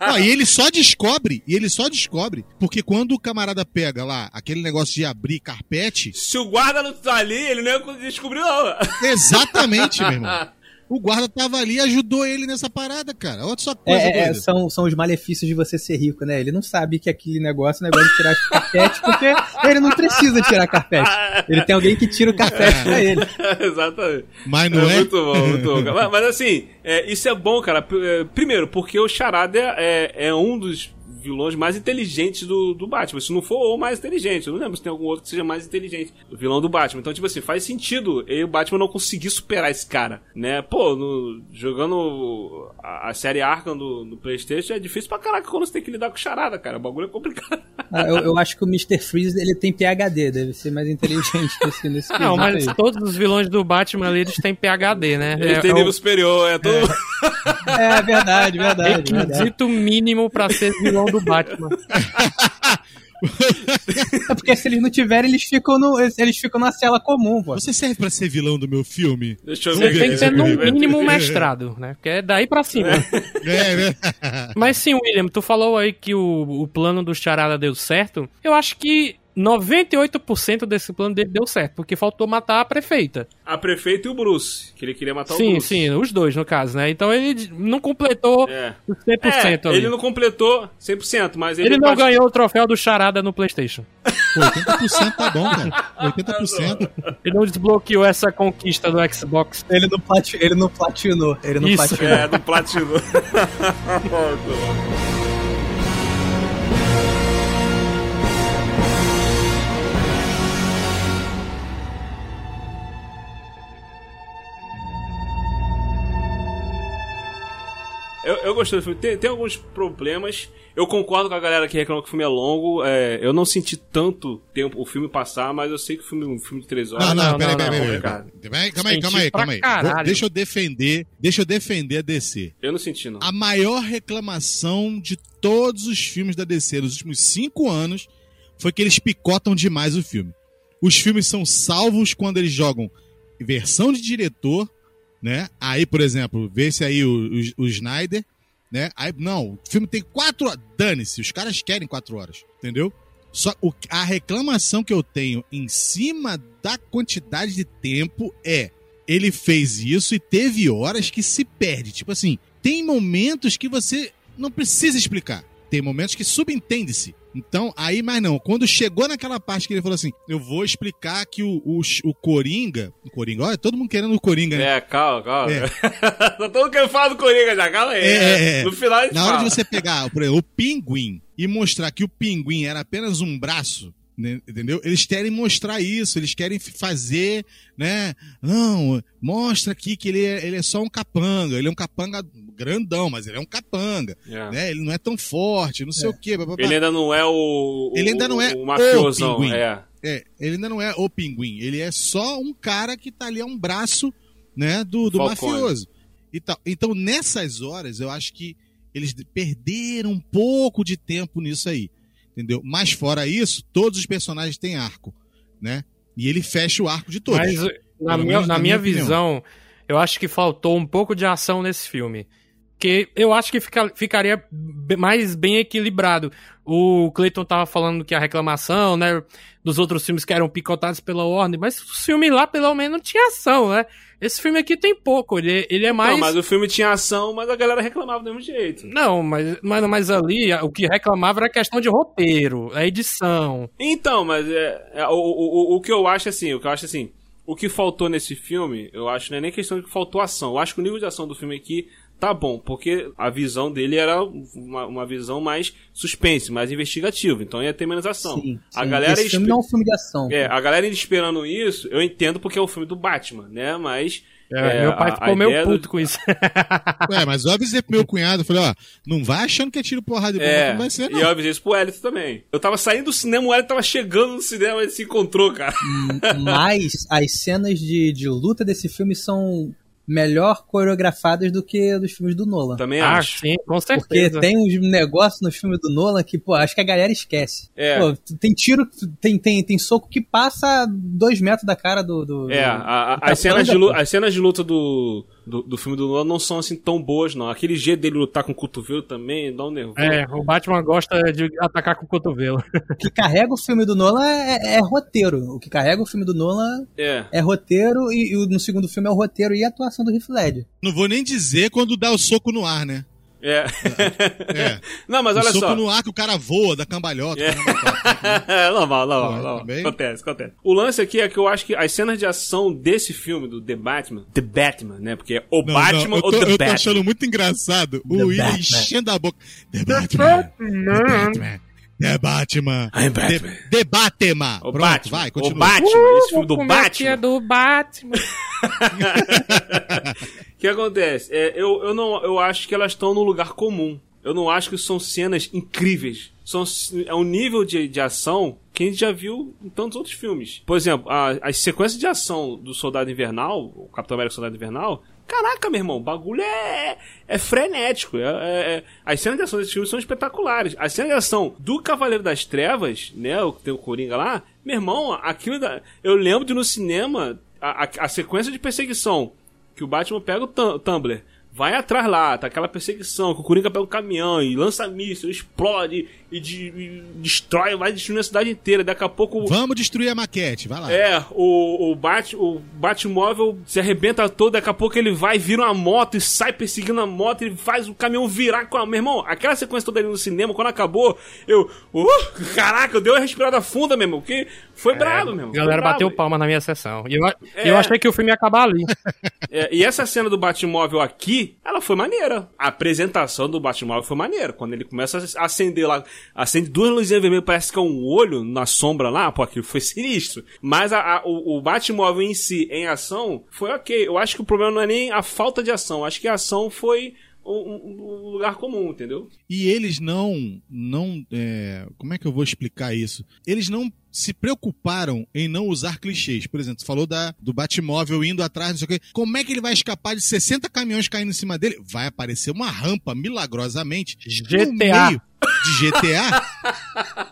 Não, e ele só descobre, e ele só descobre, porque quando o camarada pega lá aquele negócio de abrir carpete, Se o guarda não tá ali, ele não ia descobrir, não. exatamente, meu irmão. O guarda tava ali e ajudou ele nessa parada, cara. Olha só coisa É, é, são, são os malefícios de você ser rico, né? Ele não sabe que aquele negócio é um negócio de tirar carpete, porque ele não precisa tirar carpete. Ele tem alguém que tira o carpete pra ele. Exatamente. Mas não é? Muito bom, muito bom. Mas, mas assim, é, isso é bom, cara. É, Primeiro, porque o Charada é, é um dos vilões mais inteligentes do, do Batman. Se não for o mais inteligente. Eu não lembro se tem algum outro que seja mais inteligente. O vilão do Batman. Então, tipo assim, faz sentido e o Batman não conseguir superar esse cara, né? Pô, no- jogando a, a série Arkham do, do Playstation é difícil pra caraca quando você tem que lidar com Charada, cara. O bagulho é complicado. Ah, Eu, eu acho que o Mr. Freeze ele tem PHD, deve ser mais inteligente nesse, nesse Ah, Não, mas aí. todos os vilões do Batman ali, eles têm PHD, né? Ele É- tem é nível o superior, é todo. É verdade, verdade. verdade. requisito mínimo pra ser vilão do Batman. É porque se eles não tiverem, eles ficam, no, eles ficam na cela comum, pô. Você serve pra ser vilão do meu filme? Deixa eu ver. ver Tem que ter no mínimo um mestrado, né? Porque é daí pra cima. É, né? Mas sim, William, tu falou aí que o, o plano do Charada deu certo. Eu acho que 98% desse plano dele deu certo, porque faltou matar a prefeita. A prefeita e o Bruce, que ele queria matar o sim, Bruce. sim, os dois, no caso, né? Então ele não completou É. os 100% É, ali. ele não completou 100%, mas ele, Ele não bate- ganhou o troféu do Charada no PlayStation. Pô, 80% tá bom, cara. 80%. Ele não desbloqueou essa conquista do Xbox. Ele não, plati, ele não platinou. Ele não Isso, platinou. É, do platino. Eu, eu gostei do filme. Tem, tem alguns problemas. Eu concordo com a galera que reclama que o filme é longo. É, eu não senti tanto tempo o filme passar, mas eu sei que o filme, um filme de três horas. Não, não, não, peraí, não, peraí, peraí. peraí. Calma aí, calma aí, calma aí. pra Vou- caralho. deixa eu defender, deixa eu defender a DC. Eu não senti, não. A maior reclamação de todos os filmes da DC nos últimos cinco anos foi que eles picotam demais o filme. Os filmes são salvos quando eles jogam versão de diretor, né? Aí, por exemplo, vê-se aí o, o, o Snyder, né? Aí, não, o filme tem quatro horas. Dane-se, os caras querem quatro horas, entendeu? Só o, a reclamação que eu tenho em cima da quantidade de tempo é ele fez isso e teve horas que se perde. Tipo assim, tem momentos que você não precisa explicar. Tem momentos que subentende-se. Então, aí, mas não. Quando chegou naquela parte que ele falou assim: eu vou explicar que o, o, o Coringa. O Coringa, olha, todo mundo querendo o Coringa, né? É, calma, calma. É. tá todo mundo querendo falar do Coringa já, calma aí. É, é, é. No final Na hora fala. de você pegar, por exemplo, o pinguim e mostrar que o pinguim era apenas um braço, entendeu? Eles querem mostrar isso, eles querem fazer, né? Não, mostra aqui que ele é, ele é só um capanga, ele é um capanga grandão, mas ele é um capanga, É. né? Ele não é tão forte, não sei o quê. blá, blá, blá. Ele ainda não é o. Ele o- ainda não é o o mafiosão. pinguim. é. É, ele ainda não é o pinguim, ele é só um cara que tá ali, é um braço, né, do, do Falcone. mafioso. E tal. Então, nessas horas, eu acho que eles de- perderam um pouco de tempo nisso aí, entendeu? Mas fora isso, todos os personagens têm arco, né? E ele fecha o arco de todos. Mas na minha, na minha minha opinião. visão, eu acho que faltou um pouco de ação nesse filme. Que eu acho que fica- ficaria mais bem equilibrado. O Clayton tava falando que a reclamação, né, dos outros filmes que eram picotados pela Warner, mas o filme lá pelo menos tinha ação, né? Esse filme aqui tem pouco, ele, ele é mais... Não, mas o filme tinha ação, mas a galera reclamava do mesmo jeito. Não, mas, mas, mas ali o que reclamava era questão de roteiro, a edição. Então, mas é, é, o, o, o, o que eu acho assim, o que eu acho assim, o que faltou nesse filme, eu acho não é nem questão de que faltou ação. Eu acho que o nível de ação do filme aqui tá bom, porque a visão dele era uma, uma visão mais suspense, mais investigativa, então ia ter menos ação. Sim, a sim. galera Esse filme não é um filme de ação. é, a galera ainda esperando isso, eu entendo porque é o filme do Batman, né? Mas É, é, meu pai a- ficou a meio ideia do- puto com isso. Ué, mas eu avisei pro meu cunhado, eu falei, ó, não vai achando que é tiro porrada de bomba, É, não vai ser, não. e eu avisei isso pro Elito também. Eu tava saindo do cinema, o Elito tava chegando no cinema e se encontrou, cara. Mas as cenas de, de luta desse filme são melhor coreografadas do que dos filmes do Nolan. Também ah, acho. sim, com Porque certeza. tem uns negócios nos filmes do Nolan que, pô, acho que a galera esquece. É. Pô, tem tiro, tem, tem, tem soco que passa dois metros da cara do. do É, do- a- a- do as, cenas de as cenas de luta do, do, do filme do Nolan não são assim tão boas, não. Aquele jeito dele lutar com o cotovelo também dá um nervoso. É, o Batman gosta de atacar com o cotovelo. O que carrega o filme do Nolan é, é roteiro. O que carrega o filme do Nolan É. é roteiro e, e o- no segundo filme é o roteiro e a atuação do Heath Ledger. Não vou nem dizer quando dá o soco no ar, né? É. É. não, mas olha soco só. no ar que o cara voa da cambalhota. É. caramba, quatro. normal, normal, normal. Acontece, acontece. O lance aqui é que eu acho que as cenas de ação desse filme, do The Batman, The Batman, né? Porque é o Não, Batman não, eu ou tô, The eu tô Batman. achando muito engraçado o William Batman. enchendo a boca. The Batman. The Batman. The Batman. I'm Batman. The, The Batman. O Pronto, Batman. vai, o continua. Batman, esse filme do é é Batman. do Batman. O que acontece? É, eu, eu, não, eu acho que elas estão num lugar comum. Eu não acho que são cenas incríveis. São, é um nível de, de ação que a gente já viu em tantos outros filmes. Por exemplo, a, as sequências de ação do Soldado Invernal, o Capitão América Soldado Invernal, caraca, meu irmão, o bagulho é, é frenético. É, é- é- as cenas de ação desse filme são espetaculares. As cenas de ação do Cavaleiro das Trevas, né, o que tem o Coringa lá, meu irmão, aquilo da, eu lembro de no cinema a, a, a sequência de perseguição que o Batman pega o Tum- Tumblr, vai atrás lá, tá aquela perseguição, que o Coringa pega o caminhão e lança míssil, explode e, de- e destrói, vai destruindo a cidade inteira. Daqui a pouco. Vamos destruir a maquete, vai lá. É, o, o, Bat, o Batmóvel se arrebenta todo, daqui a pouco ele vai, vira uma moto e sai perseguindo a moto e faz o caminhão virar com a. Meu irmão, aquela sequência toda ali no cinema, quando acabou, eu. Uh, caraca, eu dei uma respirada funda, meu irmão, que foi brabo, meu irmão. A galera bateu palma na minha sessão. E eu, É. eu achei que o filme ia acabar ali. É, e essa cena do Batmóvel aqui, ela foi maneira. A apresentação do Batmóvel foi maneira. Quando ele começa a acender lá, acende duas luzinhas vermelhas, parece que é um olho na sombra lá, pô, aquilo foi sinistro. Mas a- a- o, o Batmóvel em si, em ação, foi ok. Eu acho que o problema não é nem a falta de ação, acho que a ação foi um, um- lugar comum, entendeu? E eles não, não, é, como é que eu vou explicar isso? Eles não se preocuparam em não usar clichês. Por exemplo, você falou da, do Batmóvel indo atrás, não sei o quê. Como é que ele vai escapar de 60 caminhões caindo em cima dele? Vai aparecer uma rampa, milagrosamente, no GTA. meio de GTA.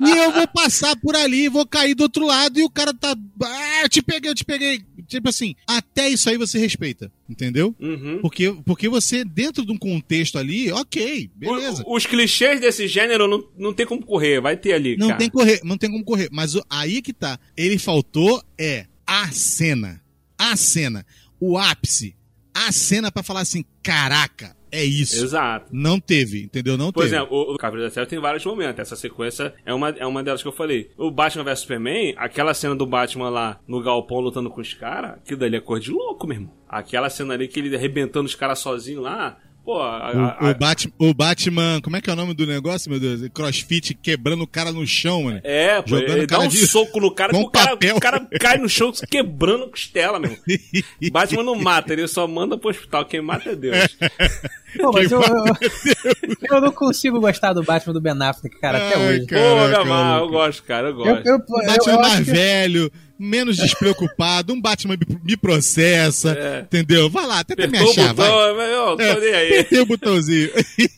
E eu vou passar por ali, vou cair do outro lado e o cara tá... Ah, eu te peguei, eu te peguei. Tipo assim, até isso aí você respeita, entendeu? Uhum. Porque, porque você, dentro de um contexto ali, ok, beleza. O- os clichês desse gênero não, não tem como correr, vai ter ali, Não cara. tem correr, não tem como correr. Mas aí que tá. Ele faltou é a cena. A cena. O ápice. A cena pra falar assim, caraca, é isso. Exato. Não teve, entendeu? Não Por teve. exemplo, o, o Cavaleiro da Terra tem vários momentos. Essa sequência é uma, é uma delas que eu falei. O Batman vs Superman, aquela cena do Batman lá no galpão lutando com os caras, aquilo dali é cor de louco, meu irmão. Aquela cena ali que ele arrebentando os caras sozinho lá. Pô, a, O, a- o, Bat- o Batman, como é que é o nome do negócio, meu Deus? Crossfit quebrando o cara no chão, mano. é, pô, jogando ele dá um de- soco no cara com que o cara, papel. o cara cai no chão quebrando costela, meu. Batman não mata, ele só manda pro hospital. Quem mata é Deus. Pô, mas eu, eu, eu não consigo gostar do Batman do Ben Affleck, cara, até Ai, hoje. Pô, Caraca, Gamar, eu gosto, cara, eu gosto. eu, eu, Batman eu mais que- velho, menos despreocupado, um Batman me, processa, É. entendeu? Vai lá, tenta me Apertou o achar, vai. botão, mas eu tô nem aí. Apertei o botãozinho.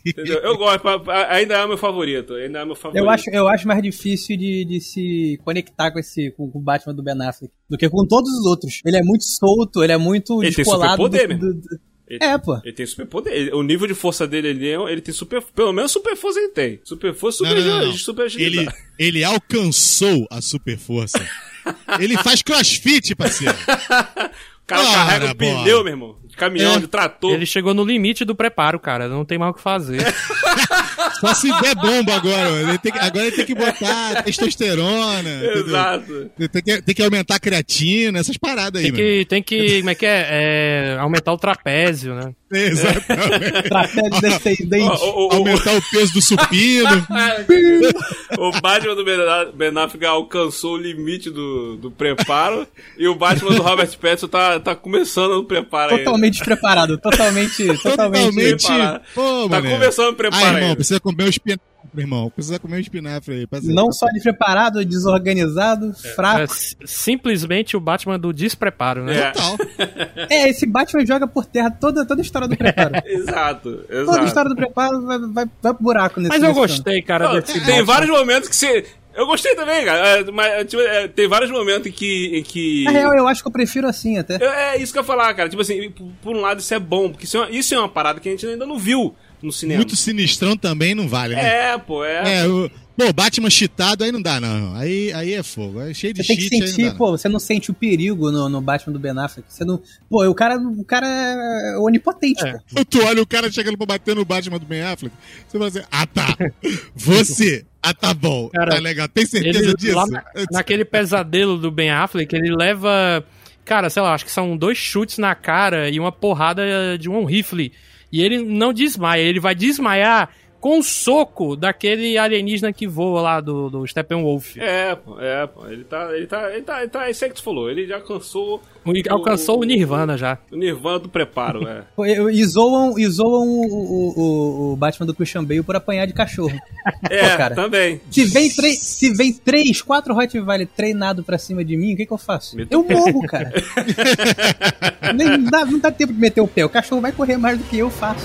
Entendeu? Eu gosto, ainda é o meu favorito. Ainda é o meu favorito. Eu acho, eu acho mais difícil de, de se conectar com esse com, com o Batman do Ben Affleck do que com todos os outros. Ele é muito solto, ele é muito Ele tem descolado. superpoder, do- do- do- Ele, É, pô. ele tem super poder. Ele- o nível de força dele, ele, é- ele tem super. Pelo menos super força ele tem. Super força, super, não, não, não. super Ele, agilidade. ele alcançou a super força. ele faz crossfit, parceiro. O cara Ora, carrega o bola. pneu, meu irmão. De caminhão, É. de trator. Ele chegou no limite do preparo, cara. Não tem mais o que fazer. Só se der bomba agora. Ele tem que- agora ele tem que botar testosterona. Exato. Tem que, tem que aumentar a creatina, essas paradas aí, Tem que, tem que, como é que é? É, Aumentar o trapézio, né? mano. Exatamente. Trapézio descendente. O, o, o, Aumentar o peso do supino. o Batman do Ben Affleck alcançou o limite do, do preparo e o Batman do Robert Pattinson tá, tá começando no preparo ainda. Totalmente despreparado. Totalmente. Totalmente. Totalmente. preparado. Pô, Tá mané. começando o preparo Ah, irmão, ainda. precisa comer um espinafre, irmão. Precisa comer um espinafre aí. Não só despreparado, desorganizado, É, fraco. s- simplesmente o Batman do despreparo, né? É. Total. É, esse Batman joga por terra toda, toda a história do preparo. Exato, Toda a exato. história do preparo vai, vai, vai pro buraco nesse Mas eu gostei, cara, Não, desse tem Batman. vários momentos que você. Eu gostei também, cara. É, Mas tipo, é, tem vários momentos em que. Em que... Na real, eu acho que eu prefiro assim até. É isso que eu ia falar, cara. Tipo assim, por, por um lado isso é bom, porque isso é, uma, isso é uma parada que a gente ainda não viu no cinema. Muito sinistrão também não vale, né? É, pô, é. É, o, pô, Batman cheatado aí não dá, não. Aí, aí é fogo. É cheio de Você tem que cheat aí sentir, não dá. pô, você não sente o perigo no, no Batman do Ben Affleck. Você não. Pô, o cara, o cara é onipotente, É. pô. Tu olha o cara chegando pra bater no Batman do Ben Affleck, você fala assim, ah tá, você, ah tá bom, Cara, tá legal, tem certeza Ele, disso? na- naquele pesadelo do Ben Affleck, ele leva. Cara, sei lá, acho que são dois chutes na cara e uma porrada de um rifle. E ele não desmaia, ele vai desmaiar com o soco daquele alienígena que voa lá do, do Steppenwolf. É, pô, é, pô. Ele tá. Ele tá. Ele tá. Ele tá. Isso aí que tu falou. Ele já alcançou E Alcançou o Nirvana já. o Nirvana do preparo, é. Pô, eu- E zoam, e zoam o, o, o- o Batman do Christian Bale por apanhar de cachorro. É, cara. também. Se vem, três, se vem três, quatro Rottweiler treinado pra cima de mim, o que, que eu faço? Meto Eu morro, cara. Nem dá, não dá tempo de meter o pé. O cachorro vai correr mais do que eu faço.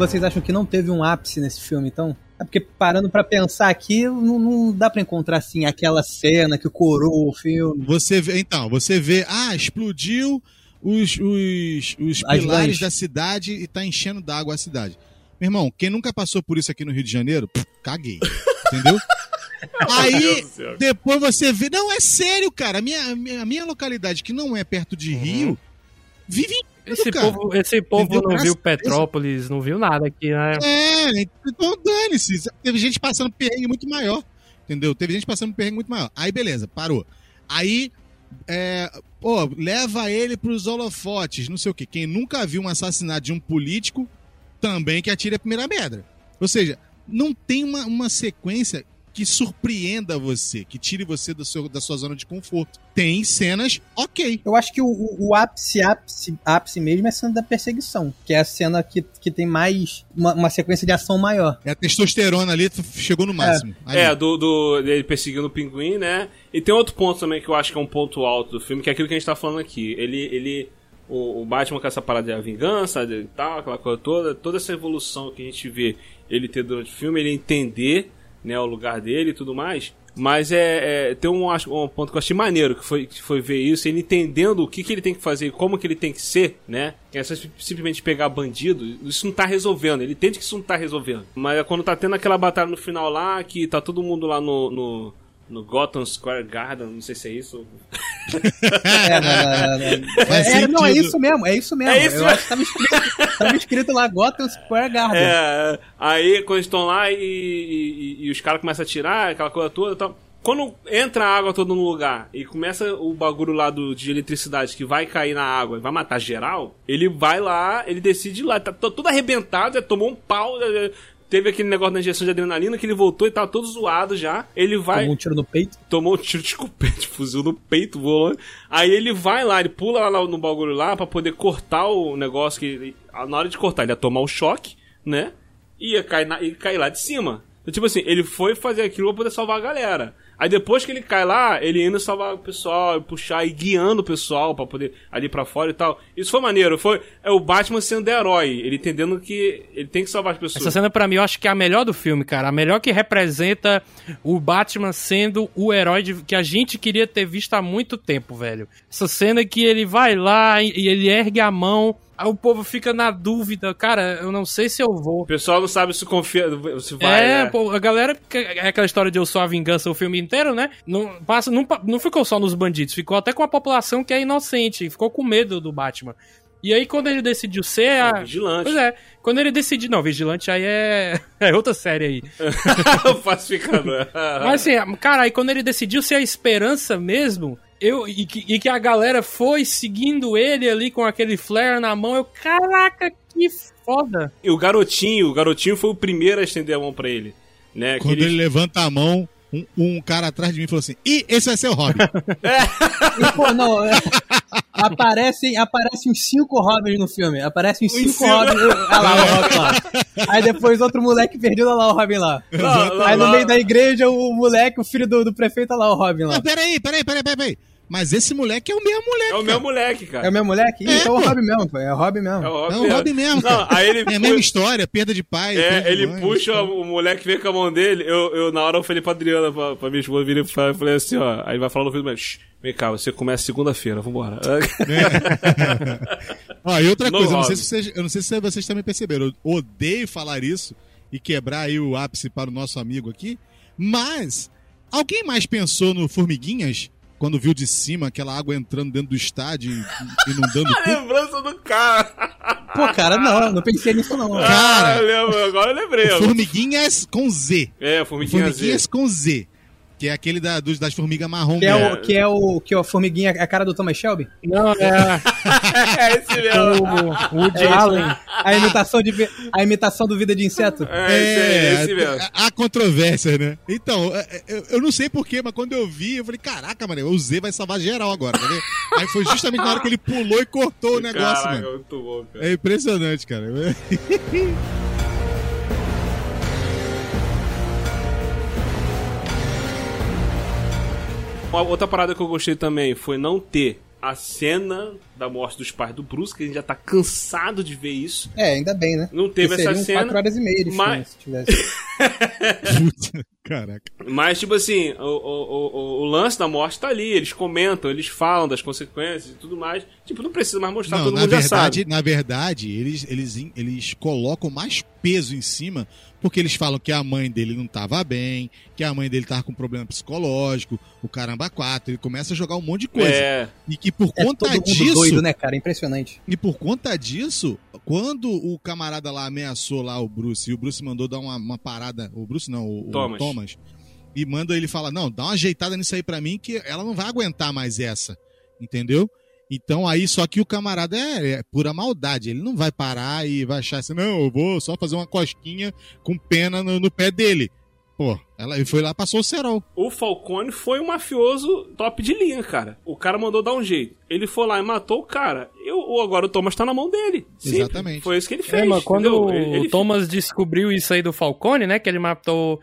Vocês acham que não teve um ápice nesse filme, então? É porque parando pra pensar aqui, não, não dá pra encontrar assim aquela cena que coroa o filme. Você vê, então, você vê, ah, explodiu os, os, os As pilares da cidade e tá enchendo d'água a cidade. Meu irmão, quem nunca passou por isso aqui no Rio de Janeiro, pff, caguei. Entendeu? Aí, depois você vê. Não, é sério, cara. A minha, a minha, a minha localidade, que não é perto de Rio, vive em Esse cara. povo, esse povo Entendeu? não viu. Petrópolis, não viu nada aqui, né? É, então dane-se. Teve gente passando perrengue muito maior. Entendeu? Teve gente passando perrengue muito maior. Aí, beleza, parou. Aí, é, pô, leva ele pros holofotes, não sei o quê. Quem nunca viu um assassinato de um político, também que atire a primeira pedra. Ou seja, não tem uma, uma sequência que surpreenda você, que tire você do seu, da sua zona de conforto. Tem cenas ok. Eu acho que o, o- o ápice, ápice, ápice mesmo é a cena da perseguição, que é a cena que, que tem mais. Uma, uma sequência de ação maior. É a testosterona ali, chegou no máximo. Ali. É, do, do ele perseguindo o pinguim, né? E tem outro ponto também que eu acho que é um ponto alto do filme, que é aquilo que a gente tá falando aqui. Ele. ele o, o Batman com essa parada de vingança e tal, aquela coisa toda, toda essa evolução que a gente vê ele ter durante o filme, ele entender né, o lugar dele e tudo mais. Mas é, é- tem um, um ponto que eu achei maneiro, que foi, que foi ver isso, ele entendendo o que, que ele tem que fazer como que ele tem que ser, né? É só sim- simplesmente pegar bandido, isso não tá resolvendo, ele entende que isso não tá resolvendo. Mas é quando tá tendo aquela batalha no final lá, que tá todo mundo lá no, no, no Gotham Square Garden, não sei se é isso. É, não, não, não. É, não, é sentido. isso mesmo, é isso mesmo. É isso eu mesmo. acho que tava escrito, tava escrito lá Gotham Square Garden. É, aí quando eles estão lá e, e- e- os caras começam a tirar, aquela coisa toda e tal. Quando entra a água toda no lugar e começa o bagulho lá do, de eletricidade que vai cair na água e vai matar geral, ele vai lá, ele decide ir lá, tá to- todo arrebentado, já tomou um pau, teve aquele negócio da injeção de adrenalina que ele voltou e tava todo zoado já. Ele vai Tomou um tiro no peito. tomou um tiro de fuzil no peito, voou. Aí ele vai lá, ele pula lá no bagulho lá pra poder cortar o negócio que na hora de cortar ele ia tomar o choque, né? E ia cair, na, ia cair lá de cima. Então, tipo assim, ele foi fazer aquilo pra poder salvar a galera. Aí depois que ele cai lá, ele indo salvar o pessoal, puxar e guiando o pessoal pra poder ali pra fora e tal. Isso foi maneiro, foi é o Batman sendo herói, ele entendendo que ele tem que salvar as pessoas. Essa cena pra mim eu acho que é a melhor do filme, cara. A melhor que representa o Batman sendo o herói de- que a gente queria ter visto há muito tempo, velho. Essa cena que ele vai lá e ele ergue a mão, aí o povo fica na dúvida, cara, eu não sei se eu vou. O pessoal não sabe se confia, se vai. é, né? pô, a galera. É aquela história de eu sou a vingança o filme inteiro, né? Não, passa, não, não ficou só nos bandidos, ficou até com a população que é inocente, ficou com medo do Batman. E aí, quando ele decidiu ser a. Vigilante. Pois é, quando ele decidiu. Não, Vigilante aí é. É outra série aí. o pacificador. Mas assim, cara, aí quando ele decidiu ser a esperança mesmo, eu, e, que, e que a galera foi seguindo ele ali com aquele flare na mão, eu, caraca, que foda. E o garotinho, o garotinho foi o primeiro a estender a mão pra ele. Né? Quando ele- ele levanta a mão, um, um cara atrás de mim falou assim: Ih, esse vai ser o Robin. E, pô, não, é, aparecem, aparecem uns cinco Robins no filme. Aparecem cinco cinco. Robins. Olha lá o Robin lá. Aí depois outro moleque perdido, olha lá o Robin lá. Lá, lá, Aí no lá. meio da igreja, o moleque, o filho do, do prefeito, olha lá o Robin lá. Não, peraí, peraí, peraí, peraí, peraí. Mas esse moleque é o mesmo moleque. É o meu moleque, cara. É o meu moleque? É, então é o. Rob mesmo, pô. É o Rob mesmo. É o É Rob, o Rob mesmo, Não, cara. aí ele É a pu- mesma história, perda de pai. É, ele mãe, puxa, história. o moleque vem com a mão dele, eu, eu na hora eu falei pra Adriana, pra, pra minha esposa, virei e falei falei assim, ó, aí vai falar no vídeo, mas, "Shh, vem cá, você começa segunda-feira, vambora. Ó, e outra No coisa, eu não, sei se vocês, eu não sei se vocês também perceberam. Eu odeio falar isso e quebrar aí o ápice para o nosso amigo aqui. Mas, alguém mais pensou no Formiguinhas? Quando viu de cima aquela água entrando dentro do estádio e inundando A tudo? lembrança do cara. Pô, cara, não, não pensei nisso não. Cara, Ah, eu lembro, agora eu lembrei. Formiguinhas com Z. É, formiguinha Formiguinhas Z. com Z. Que é aquele da, dos, das formigas marrom. Que é, o, que é o que é a formiguinha, a cara do Thomas Shelby? Não, é é esse mesmo. o Woody Allen. A imitação, de, a imitação do Vida de Inseto? É, esse, é, esse mesmo. há- há controvérsia, né? Então, é, é, eu, eu não sei porquê, mas quando eu vi, eu falei, caraca, mano, o Z vai salvar geral agora, tá vendo? Aí foi justamente na hora que ele pulou e cortou o negócio, Caraca, mano. muito bom, cara. É impressionante, cara. Uma outra parada que eu gostei também foi não ter a cena da morte dos pais do Bruce, que a gente já tá cansado de ver isso. É, ainda bem, né? Não teve essa cena. quatro horas e meia de mas- filme, se tivesse. Puta, caraca. Mas, tipo assim, o, o, o, o lance da morte tá ali, eles comentam, eles falam das consequências e tudo mais. Tipo, não precisa mais mostrar, Não, todo na mundo já verdade, sabe. na verdade, eles, eles, eles colocam mais peso em cima porque eles falam que a mãe dele não tava bem, que a mãe dele tava com problema psicológico, o caramba quatro, ele começa a jogar um monte de coisa. É, E que por É conta disso, doido, né, cara? Impressionante. E por conta disso, quando o camarada lá ameaçou lá o Bruce, e o Bruce mandou dar uma, uma parada, o Bruce não, o o Thomas. Thomas, e manda ele falar, não, dá uma ajeitada nisso aí pra mim que ela não vai aguentar mais essa, entendeu? Então aí, só que o camarada é, é pura maldade, ele não vai parar e vai achar assim, não, eu vou só fazer uma cosquinha com pena no, no pé dele. Pô, ela, foi lá, passou o cerol. o Falcone foi um mafioso top de linha, cara. O cara mandou dar um jeito. Ele foi lá e matou o cara. Eu, ou agora o Thomas tá na mão dele. Simples. Exatamente. Foi isso que ele fez. É, mas quando entendeu? o Ele- ele- Thomas descobriu isso aí do Falcone, né? Que ele matou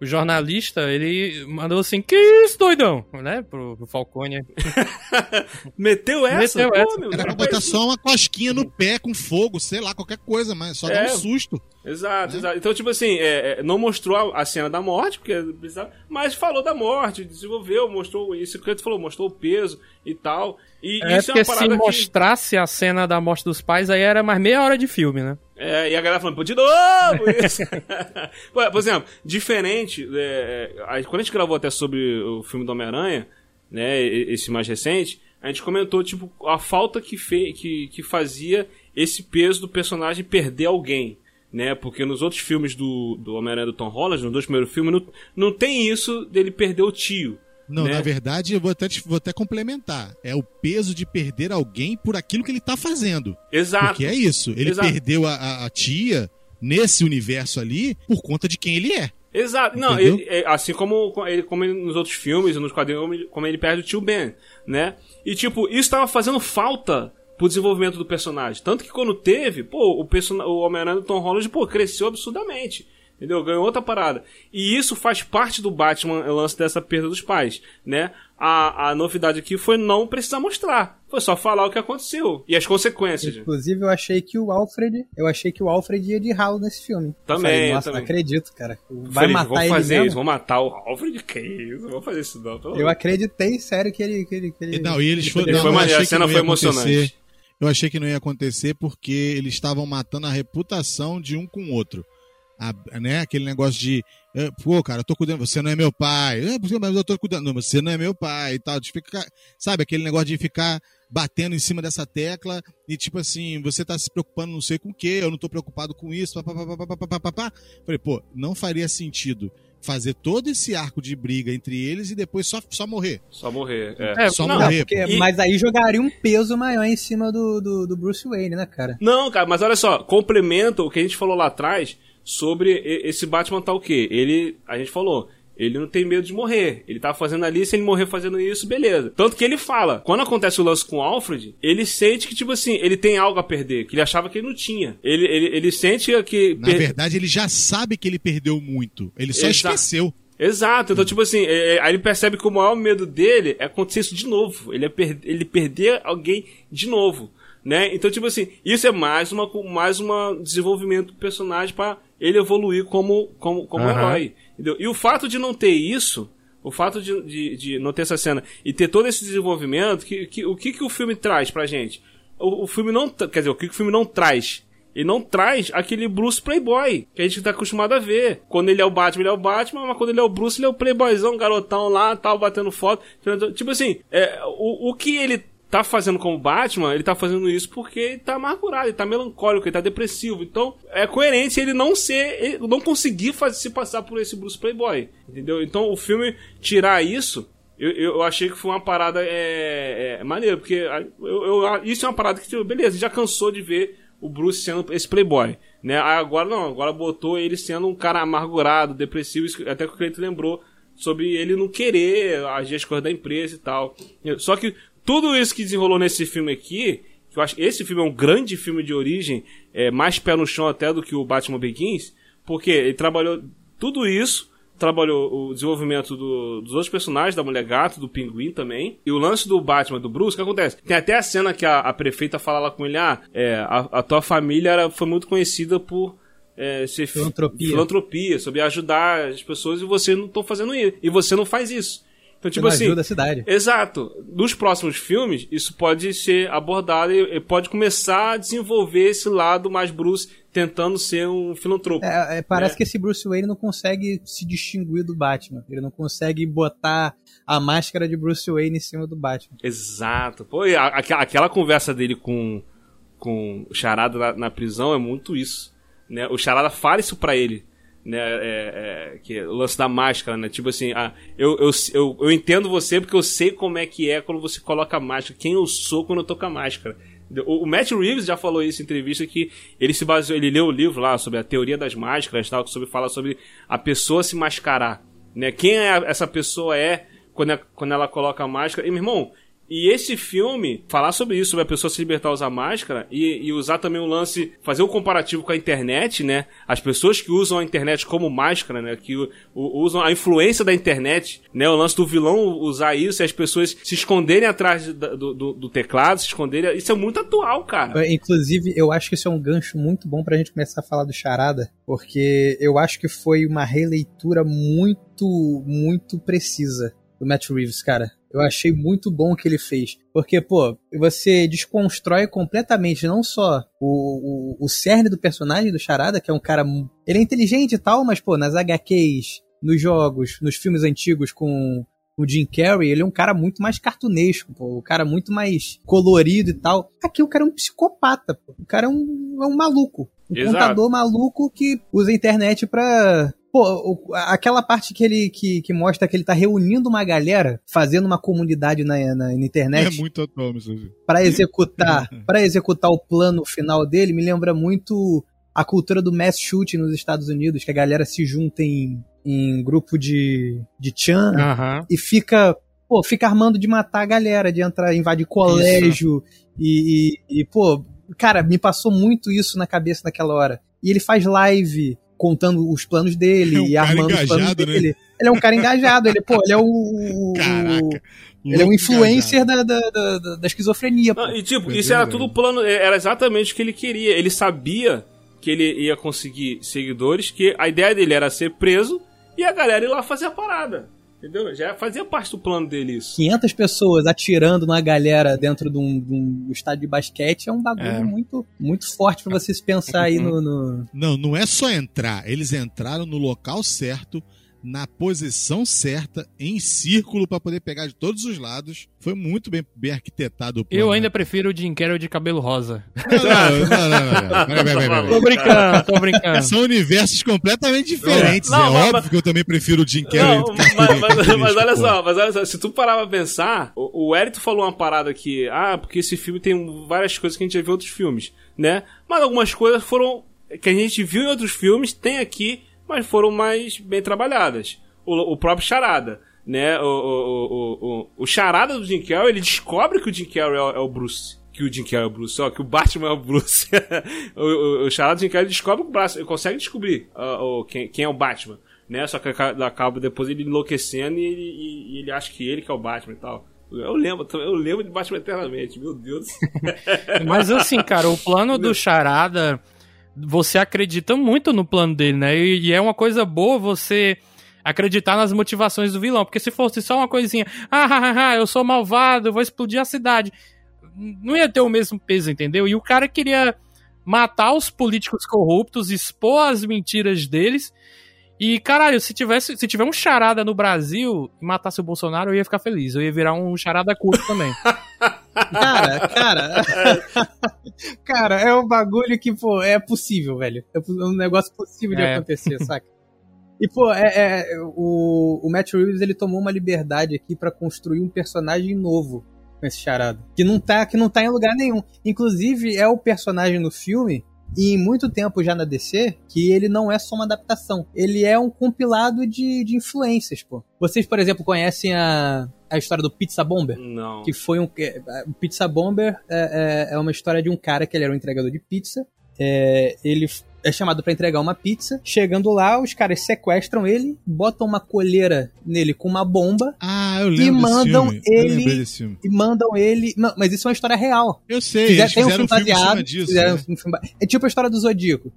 o jornalista, ele mandou assim, que isso, doidão? Né? Pro, pro Falcone. Meteu essa? Meteu Pô, essa. meu, Era pra botar só uma cosquinha no pé com fogo, sei lá, qualquer coisa, mas só É. um susto. Exato, exato. Então, tipo assim, é, é, não mostrou a, a cena da morte, porque precisava, mas falou da morte, desenvolveu, mostrou isso que tu falou, mostrou o peso e tal. E É isso é porque uma se parada que. mostrasse a cena da morte dos pais, aí era mais meia hora de filme, né? É, e a galera falando, pô, de novo! Isso. Por exemplo, diferente, é, é, a- quando a gente gravou até sobre o filme do Homem-Aranha, né, esse mais recente, a gente comentou, tipo, a falta que, fe, que, que fazia esse peso do personagem perder alguém. Né, porque nos outros filmes do, do Homem-Aranha do Tom Holland, nos dois primeiros filmes, não, não tem isso dele perder o tio. Não, né? na verdade, eu vou até, vou até complementar. É o peso de perder alguém por aquilo que ele tá fazendo. Exato. Porque é isso. Ele Exato. perdeu a, a- a tia nesse universo ali por conta de quem ele é. Exato. Não, ele- é, assim como, ele, como ele- nos outros filmes nos quadrinhos, como ele- perde o tio Ben, né? E, tipo, isso tava fazendo falta pro desenvolvimento do personagem. Tanto que quando teve, pô, o, person- o Homem-Aranha do Tom Holland, pô, cresceu absurdamente. Entendeu? Ganhou outra parada. E isso faz parte do Batman, o lance dessa perda dos pais, né? A, a novidade aqui foi não precisar mostrar. Foi só falar o que aconteceu. E as consequências. Inclusive, eu achei que o Alfred. Eu achei que o Alfred ia de ralo nesse filme. Também, Eu falei, Nossa, também. não acredito, cara. Vai Falei, matar ele fazer mesmo? isso, vão matar o Alfred, que isso? Vou fazer isso não. Eu acreditei, sério, que ele. Que ele, que ele... E, não, e eles foram. Ele não, foi achei a cena que não foi ia acontecer. emocionante. Eu achei que não ia acontecer porque eles estavam matando a reputação de um com o outro. A- né? Aquele negócio de, eh, pô, cara, eu tô cuidando, você não é meu pai. "É, mas eu tô cuidando, não, você não é meu pai e tal. De ficar, sabe, aquele negócio de ficar batendo em cima dessa tecla e tipo assim, você tá se preocupando não sei com o que, eu não tô preocupado com isso, papapá, papapá, papapá. Falei, pô, não faria sentido fazer todo esse arco de briga entre eles e depois só, só morrer. Só morrer. É. É, Só não, morrer. Porque- E- Mas aí jogaria um peso maior em cima do, do, do Bruce Wayne, né, cara? Não, cara, mas olha só, complementa o que a gente falou lá atrás sobre esse Batman tá o quê? Ele, a gente falou, ele não tem medo de morrer. Ele tá fazendo ali, se ele morrer fazendo isso, beleza. Tanto que ele fala, quando acontece o lance com o Alfred, ele sente que, tipo assim, ele tem algo a perder, que ele achava que ele não tinha. Ele, ele, ele sente que... Na per- verdade, ele já sabe que ele perdeu muito. Ele só Exa- esqueceu. Exato, então, tipo assim, é, é, aí ele percebe que o maior medo dele é acontecer isso de novo. Ele é per ele perder alguém de novo. Né? Então, tipo assim, isso é mais uma mais uma desenvolvimento do personagem para ele evoluir como, como, como Aham. herói. Entendeu? E o fato de não ter isso, o fato de, de, de não ter essa cena e ter todo esse desenvolvimento, que, que, o que, que o filme traz pra gente? O, o filme não. Quer dizer, o que, que o filme não traz? Ele não traz aquele Bruce Playboy que a gente tá acostumado a ver. Quando ele é o Batman, ele é o Batman, mas quando ele é o Bruce, ele é o Playboyzão, garotão lá, tal, batendo foto. Tipo assim, é, o, o que ele tá fazendo como Batman, ele tá fazendo isso porque ele tá amargurado, ele tá melancólico, ele tá depressivo. Então, é coerente ele não ser, ele não conseguir fazer, se passar por esse Bruce Playboy, entendeu? Então, o filme tirar isso, eu, eu achei que foi uma parada é, é, maneira, porque eu, eu- isso é uma parada que, tipo, beleza, já cansou de ver o Bruce sendo esse playboy, né? Agora não, agora botou ele sendo um cara amargurado, depressivo, até que o Cleiton lembrou sobre ele não querer agir as coisas da empresa e tal. Só que tudo isso que desenrolou nesse filme aqui, que eu acho que esse filme é um grande filme de origem, é mais pé no chão até do que o Batman Begins, porque ele trabalhou tudo isso, trabalhou o desenvolvimento do- dos outros personagens, da Mulher Gato, do Pinguim também, e o lance do Batman, do Bruce, o que acontece? Tem até a cena que a, a prefeita fala lá com ele, ah, é, a, a tua família era, foi muito conhecida por é, Filantropia. filantropia, sobre ajudar as pessoas, e você não estão fazendo isso, e você não faz isso. Então, tipo assim, ajuda a cidade. Exato. Nos próximos filmes, isso pode ser abordado e pode começar a desenvolver esse lado mais Bruce tentando ser um filantropo. É, é, parece né? que esse Bruce Wayne não consegue se distinguir do Batman. Ele não consegue botar a máscara de Bruce Wayne em cima do Batman. Exato. Pô, e a- aquela, aquela conversa dele com, com o Charada na, na prisão é muito isso. Né? O Charada fala isso pra ele. Né? É, é, que é o lance da máscara, né? Tipo assim, ah, eu, eu, eu, eu entendo você porque eu sei como é que é quando você coloca a máscara, quem eu sou quando eu tô com a máscara. O, o Matt Reeves já falou isso em entrevista que ele se baseou, ele leu o livro lá sobre a teoria das máscaras, tal, que sobre fala sobre a pessoa se mascarar, né? Quem é essa pessoa é quando, é- quando ela coloca a máscara. E meu irmão, e esse filme, falar sobre isso, sobre a pessoa se libertar usar máscara e, e usar também o lance, fazer o comparativo com a internet, né? As pessoas que usam a internet como máscara, né? Que o- usam a influência da internet, né? O lance do vilão usar isso e as pessoas se esconderem atrás do, do- do teclado, se esconderem. Isso é muito atual, cara. É, Inclusive, eu acho que isso é um gancho muito bom pra gente começar a falar do Charada, porque eu acho que foi uma releitura muito, muito precisa do Matt Reeves, cara. Eu achei muito bom o que ele fez. Porque, pô, você desconstrói completamente não só o, o, o cerne do personagem do Charada, que é um cara. Ele é inteligente e tal, mas, pô, nas HQs, nos jogos, nos filmes antigos com o Jim Carrey, ele é um cara muito mais cartunesco, pô, um cara muito mais colorido e tal. Aqui o cara é um psicopata, pô. O cara é um, é um maluco. Um Exato. contador maluco que usa a internet pra. Pô, o- aquela parte que ele que, que mostra que ele tá reunindo uma galera, fazendo uma comunidade na, na, na É internet muito atual para executar para executar o plano final dele me lembra muito a cultura do mass shooting nos Estados Unidos, que a galera se junta em, em grupo de, de chan Aham. e fica pô, fica armando de matar a galera, de entrar, invadir colégio e, e, e, pô, cara, me passou muito isso na cabeça naquela hora. E ele faz live contando os planos dele É um e armando os planos né? dele. Ele é um cara engajado, ele, pô, ele é o, Caraca. ele é um influencer da, da, da, da- esquizofrenia. Não, e tipo, isso era tudo plano, é, era exatamente o que ele queria. Ele sabia que ele ia conseguir seguidores, que a ideia dele era ser preso e a galera ir lá fazer a parada. Entendeu? Já fazia parte do plano dele isso. 500 pessoas atirando na galera dentro de um, de um estádio de basquete é um bagulho É. muito, muito forte pra você se pensar aí no, no- Não, não é só entrar. Eles entraram no local certo, na posição certa, em círculo pra poder pegar de todos os lados. Foi muito bem, bem arquitetado o plano. Eu ainda prefiro o Jim Carrey de cabelo rosa. Não, não, não, Tô brincando, tô brincando. São universos completamente diferentes. Não, é mas- óbvio que eu também prefiro o Jim Carrey. Mas, olha só, mas olha só, se tu parar pra pensar, o, o falou uma parada que, ah, porque esse filme tem várias coisas que a gente já viu em outros filmes, né? Mas algumas coisas foram que a gente viu em outros filmes, tem aqui, mas foram mais bem trabalhadas. O, o próprio Charada, né? O, o, o, o, Charada do Jim Carrey, ele descobre que o Jim Carrey é, o- é o Bruce. Que o Jim Carrey é o Bruce, ó, que o Batman é o Bruce. o, o, o Charada do Jim Carrey descobre o Bruce, ele consegue descobrir o- quem, quem é o Batman. né? Só que acaba depois ele enlouquecendo e ele, e, e ele acha que ele que é o Batman e tal. Eu lembro, eu lembro de Batman eternamente, meu Deus. Mas assim, cara, o plano do Charada, você acredita muito no plano dele, né? E, e é uma coisa boa você acreditar nas motivações do vilão, porque se fosse só uma coisinha, ah, ah, ah, eu sou malvado, vou explodir a cidade, não ia ter o mesmo peso, entendeu? E o cara queria matar os políticos corruptos, expor as mentiras deles. E, caralho, se tivesse, se tiver um charada no Brasil e matasse o Bolsonaro, eu ia ficar feliz. Eu ia virar um charada curto também. Cara, cara. cara, é um bagulho que, pô, é possível, velho. É um negócio possível de é. acontecer, saca? E, pô, é, é, o, o Matt Reeves, ele tomou uma liberdade aqui para construir um personagem novo com esse charada. Que não, tá, que não tá em lugar nenhum. Inclusive, é o personagem no filme e muito tempo já na DC, que ele não é só uma adaptação. Ele é um compilado de, de influências, pô. Vocês, por exemplo, conhecem a, a história do Pizza Bomber? Não. Que foi um. O Pizza Bomber é, é, é uma história de um cara que ele era um entregador de pizza. É, ele é chamado para entregar uma pizza. Chegando lá, os caras sequestram ele, botam uma colheira nele com uma bomba. Ah, eu lembro e mandam filme. ele e mandam ele. Não, mas isso é uma história real. Eu sei. Fizer, eles tem um filme filme baseado. né? um filme É tipo a história do Zodíaco.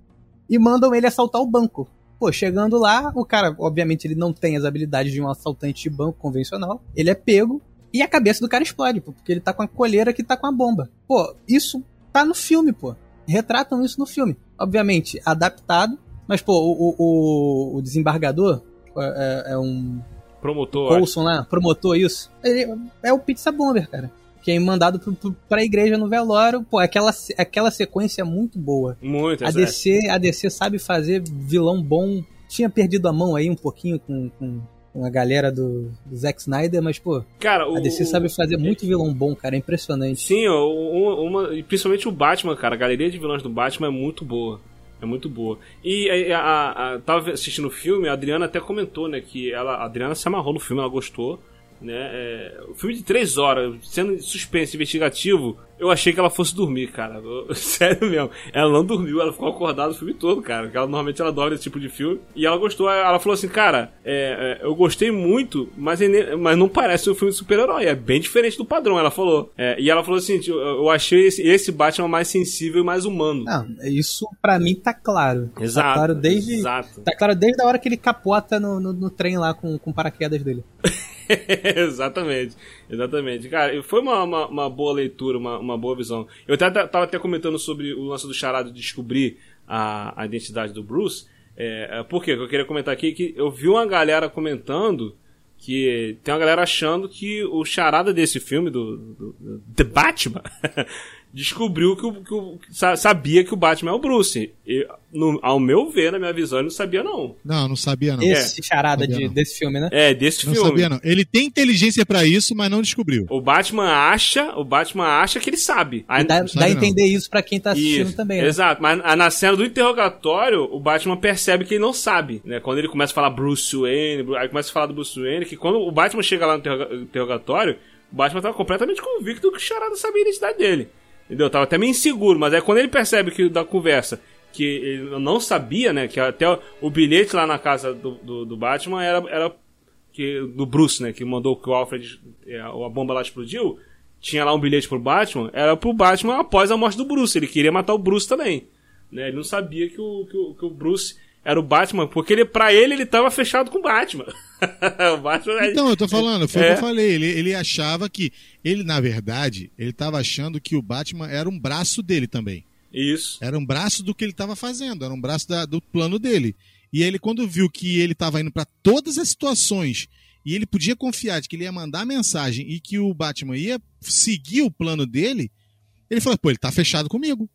E mandam ele assaltar o banco. Pô, chegando lá, o cara, obviamente, ele não tem as habilidades de um assaltante de banco convencional. Ele é pego e a cabeça do cara explode, pô, porque ele tá com a colheira que tá com a bomba. Pô, isso tá no filme, pô. Retratam isso no filme. Obviamente, adaptado, mas, pô, o, o, o desembargador é, é um Promotor. Coulson lá, promotor isso. Ele é o Pizza Bomber, cara. Que é mandado pro, pro, pra igreja no velório. Pô, aquela, aquela sequência é muito boa. Muito, A essa- DC, a DC sabe fazer vilão bom. Tinha perdido a mão aí um pouquinho com, com, com a galera do, do Zack Snyder, mas, pô, Cara, o, a DC sabe fazer muito vilão bom, cara. É impressionante. Sim, uma, uma- principalmente o Batman, cara. A galeria de vilões do Batman é muito boa. É muito boa. E a, a- a- tava assistindo o filme, a Adriana até comentou, né, que ela, a Adriana se amarrou no filme, ela gostou. Né? É, o filme de três horas, sendo suspense investigativo, eu achei que ela fosse dormir, cara. Eu- sério mesmo. Ela não dormiu, ela ficou acordada o filme todo, cara. Ela, normalmente ela dorme nesse tipo de filme. E ela gostou, ela falou assim, cara, é, é, eu gostei muito, mas, é mas não parece um filme de super-herói. É bem diferente do padrão, ela falou. É, e ela falou assim: eu, eu achei esse, esse Batman mais sensível e mais humano. Não, isso pra mim tá claro. Exato. Tá claro desde, Exato. tá claro desde a hora que ele capota no, no, no trem lá com, com paraquedas dele. exatamente, exatamente. Cara, foi uma, uma, uma boa leitura, uma, uma boa visão. Eu até, tava até comentando sobre o lance do charado de descobrir a, a identidade do Bruce. É, é, por quê? Eu queria comentar aqui que eu vi uma galera comentando que tem uma galera achando que o charada desse filme, do, do, do The Batman, descobriu que, o, que o- sa- sabia que o Batman é o Bruce. E, no- ao meu ver, na minha visão, ele não sabia não. Não, não sabia não. Esse charada Sabia de, não. desse filme, né? É, desse Não filme. sabia não. Ele tem inteligência pra isso, mas não descobriu. O Batman acha, o Batman acha que ele sabe. Aí, dá, sabe dá a não. entender isso pra quem tá assistindo Isso, também, né? Exato, mas a- na cena do interrogatório, o Batman percebe que ele não sabe, né? Quando ele começa a falar Bruce Wayne, aí começa a falar do Bruce Wayne, que quando o Batman chega lá no interroga- interrogatório, o Batman tava completamente convicto que o Charada sabia a identidade dele. Entendeu? Tava até meio inseguro, mas aí quando ele percebe que da conversa que ele não sabia, né? Que até o, o bilhete lá na casa do, do, do Batman era, era que, do Bruce, né? Que mandou que o Alfred, é, a bomba lá explodiu. Tinha lá um bilhete pro Batman. Era pro Batman após a morte do Bruce. Ele queria matar o Bruce também. Né? Ele não sabia que o, que o, que o Bruce era o Batman, porque ele, pra ele ele tava fechado com o Batman. o Batman Então, eu tô falando, foi o É. que eu falei. Ele, ele achava que. Ele, na verdade, ele tava achando que o Batman era um braço dele também. Isso. Era um braço do que ele tava fazendo, era um braço da- do plano dele. E ele, quando viu que ele tava indo pra todas as situações e ele podia confiar de que ele ia mandar mensagem e que o Batman ia seguir o plano dele, ele falou: pô, ele tá fechado comigo.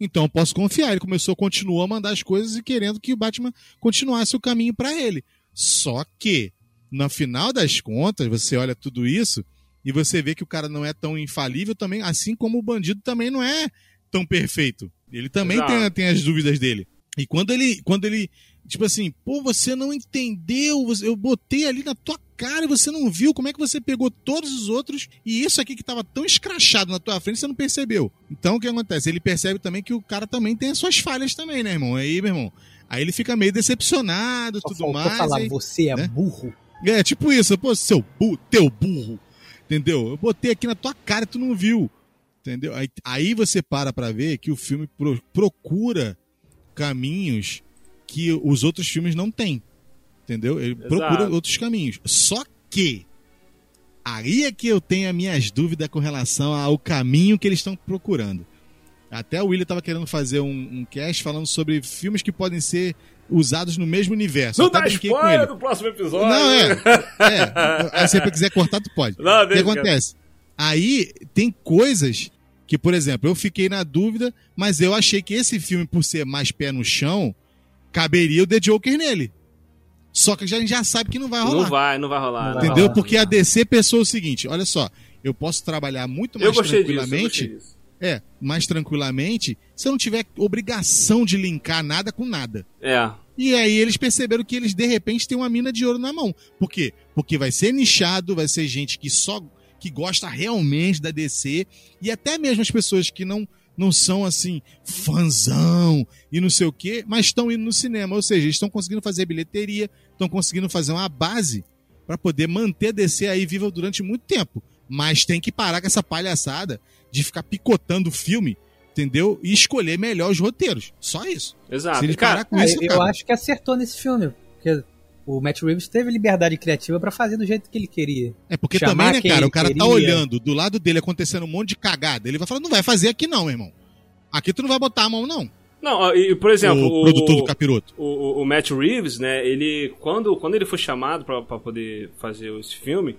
Então eu posso confiar. Ele começou, continuou a mandar as coisas e querendo que o Batman continuasse o caminho pra ele. Só que, no final das contas, você olha tudo isso e você vê que o cara não é tão infalível também, assim como o bandido também não é tão perfeito. Ele também tem, tem as dúvidas dele. E quando ele, quando ele, tipo assim, pô, você não entendeu, eu botei ali na tua cara você não viu, como é que você pegou todos os outros e isso aqui que tava tão escrachado na tua frente, você não percebeu. Então o que acontece? Ele percebe também que o cara também tem as suas falhas também, né, irmão? Aí, meu irmão, Aí ele fica meio decepcionado e tudo mais. falar, aí- você é né? burro. É, tipo isso, pô, seu burro, teu burro. Entendeu? Eu botei aqui na tua cara e tu não viu. Entendeu? Aí, aí você para pra ver que o filme pro- procura caminhos que os outros filmes não têm. Entendeu? Ele Exato. procura outros caminhos. Só que aí é que eu tenho as minhas dúvidas com relação ao caminho que eles estão procurando. Até o William estava querendo fazer um, um cast falando sobre filmes que podem ser usados no mesmo universo. Não dá spoiler do próximo episódio. Não, é. é. Aí se você quiser cortar, tu pode. Não, O que acontece? Aí tem coisas que, por exemplo, eu fiquei na dúvida, mas eu achei que esse filme, por ser mais pé no chão, caberia o The Joker nele. Só que a gente já sabe que não vai rolar. Não vai, não vai rolar. Não vai Entendeu? rolar. Porque a DC pensou o seguinte: olha só, eu posso trabalhar muito mais Eu gostei disso, eu tranquilamente. disso. É, mais tranquilamente, se eu não tiver obrigação de linkar nada com nada. É. E aí eles perceberam que eles de repente têm uma mina de ouro na mão. Por quê? Porque vai ser nichado, vai ser gente que só que gosta realmente da DC e até mesmo as pessoas que não não são assim fanzão e não sei o quê, mas estão indo no cinema, ou seja, eles estão conseguindo fazer bilheteria, estão conseguindo fazer uma base para poder manter a DC aí viva durante muito tempo. Mas tem que parar com essa palhaçada de ficar picotando o filme, entendeu? E escolher melhor os roteiros. Só isso. Exato. Se ele Cara, parar com Ah, isso, eu, acho que acertou nesse filme. Porque o Matt Reeves teve liberdade criativa pra fazer do jeito que ele queria. É porque chamar também, né, cara, o cara tá queria. olhando do lado dele acontecendo um monte de cagada. Ele vai falar, não vai fazer aqui não, meu irmão. Aqui tu não vai botar a mão, não. Não, ó, e, por exemplo, o, o, produtor do capiroto. o, o- Matt Reeves, né, ele quando, quando ele foi chamado pra poder fazer esse filme,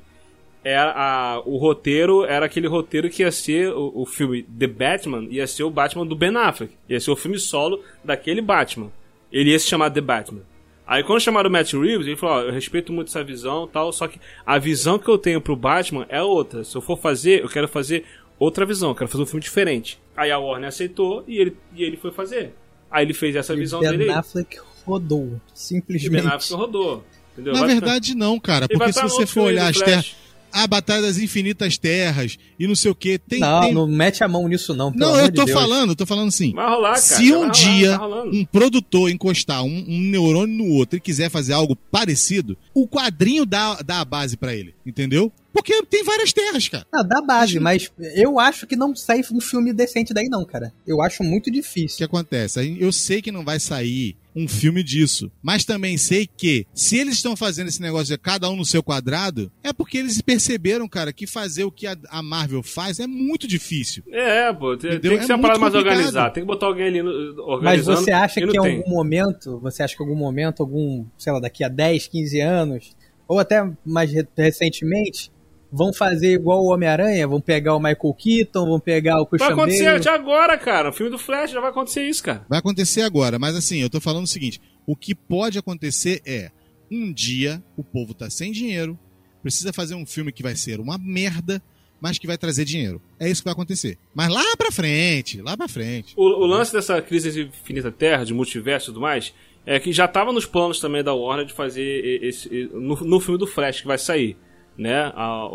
era a, o roteiro era aquele roteiro que ia ser o, o filme The Batman, ia ser o Batman do Ben Affleck, ia ser o filme solo daquele Batman. Ele ia se chamar The Batman. Aí quando chamaram o Matt Reeves, ele falou, ó, eu respeito muito essa visão, e tal, só que a visão que eu tenho pro Batman é outra. Se eu for fazer, eu quero fazer outra visão, eu quero fazer um filme diferente. Aí a Warner aceitou e ele, e ele foi fazer. Aí ele fez essa visão Ben dele aí. Affleck rodou. E Ben Simplesmente. Affleck rodou. Entendeu? Na Vai verdade, não, cara. Ele Porque se você for olhar as terras. A Batalha das Infinitas Terras e não sei o que. Tem, não, tem... não mete a mão nisso, não. pelo Não, eu de tô Deus. falando, eu tô falando assim. Vai rolar, cara. Se um rolar, dia tá um produtor encostar um, um neurônio no outro e quiser fazer algo parecido, o quadrinho dá, dá a base pra ele, entendeu? Porque tem várias terras, cara. Ah, dá base, mas eu acho que não sai um filme decente daí, não, cara. Eu acho muito O que difícil. acontece? Eu sei que não vai sair um filme disso, mas também sei que se eles estão fazendo esse negócio de cada um no seu quadrado, é porque eles perceberam, cara, que fazer o que a, a Marvel faz é muito difícil. É, pô, tem, Entendeu? tem que É ser uma parada mais organizada. Tem que botar alguém ali no, Mas organizando. você acha que em tem. algum momento, você acha que em algum momento, algum, sei lá, daqui a 10, 15 anos, ou até mais re- recentemente, vão fazer igual o Homem-Aranha? Vão pegar o Michael Keaton, vão pegar o Vai Christian acontecer Bale? já agora, cara. O filme do Flash já vai acontecer isso, cara. Vai acontecer agora, mas assim, eu tô falando o seguinte: o que pode acontecer é um dia o povo tá sem dinheiro, precisa fazer um filme que vai ser uma merda, mas que vai trazer dinheiro. É isso que vai acontecer. Mas lá pra frente, lá pra frente. O, o lance dessa crise de Infinita Terra, de multiverso e tudo mais, é que já tava nos planos também da Warner de fazer esse, no, no filme do Flash que vai sair, né? A, a-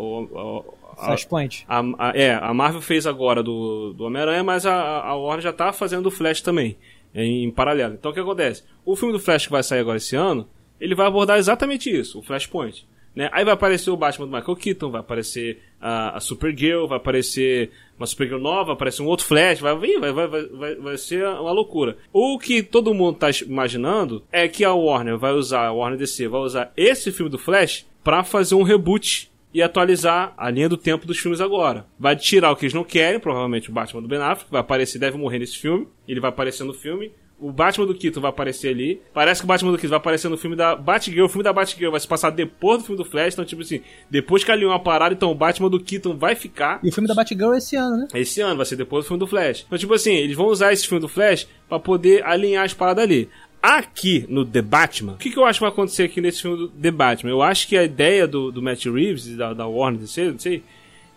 a- Flashpoint. É, a Marvel fez agora do, do Homem-Aranha, mas a, a Warner já tá fazendo o Flash também, em, em paralelo. Então o que acontece? O filme do Flash que vai sair agora esse ano, ele vai abordar exatamente isso, o Flashpoint. Né? Aí vai aparecer o Batman do Michael Keaton, vai aparecer a, a Supergirl, vai aparecer uma Supergirl nova, vai aparecer um outro Flash, vai, vai, vai, vai, vai, ser uma loucura. O que todo mundo tá imaginando é que a Warner vai usar, a Warner DC vai usar esse filme do Flash pra fazer um reboot e atualizar a linha do tempo dos filmes agora. Vai tirar o que eles não querem, provavelmente o Batman do Ben Affleck, vai aparecer, deve morrer nesse filme, ele vai aparecer no filme. O Batman do Keaton vai aparecer ali. Parece que o Batman do Keaton vai aparecer no filme da Batgirl. O filme da Batgirl vai se passar depois do filme do Flash. Então, tipo assim, depois que ali uma parada, então o Batman do Keaton vai ficar. E o filme da Batgirl é esse ano, né? Esse ano, vai ser depois do filme do Flash. Então, tipo assim, eles vão usar esse filme do Flash pra poder alinhar as paradas ali. Aqui no The Batman, o que, que eu acho que vai acontecer aqui nesse filme do The Batman? Eu acho que a ideia do, do Matt Reeves e da, da Warner não sei,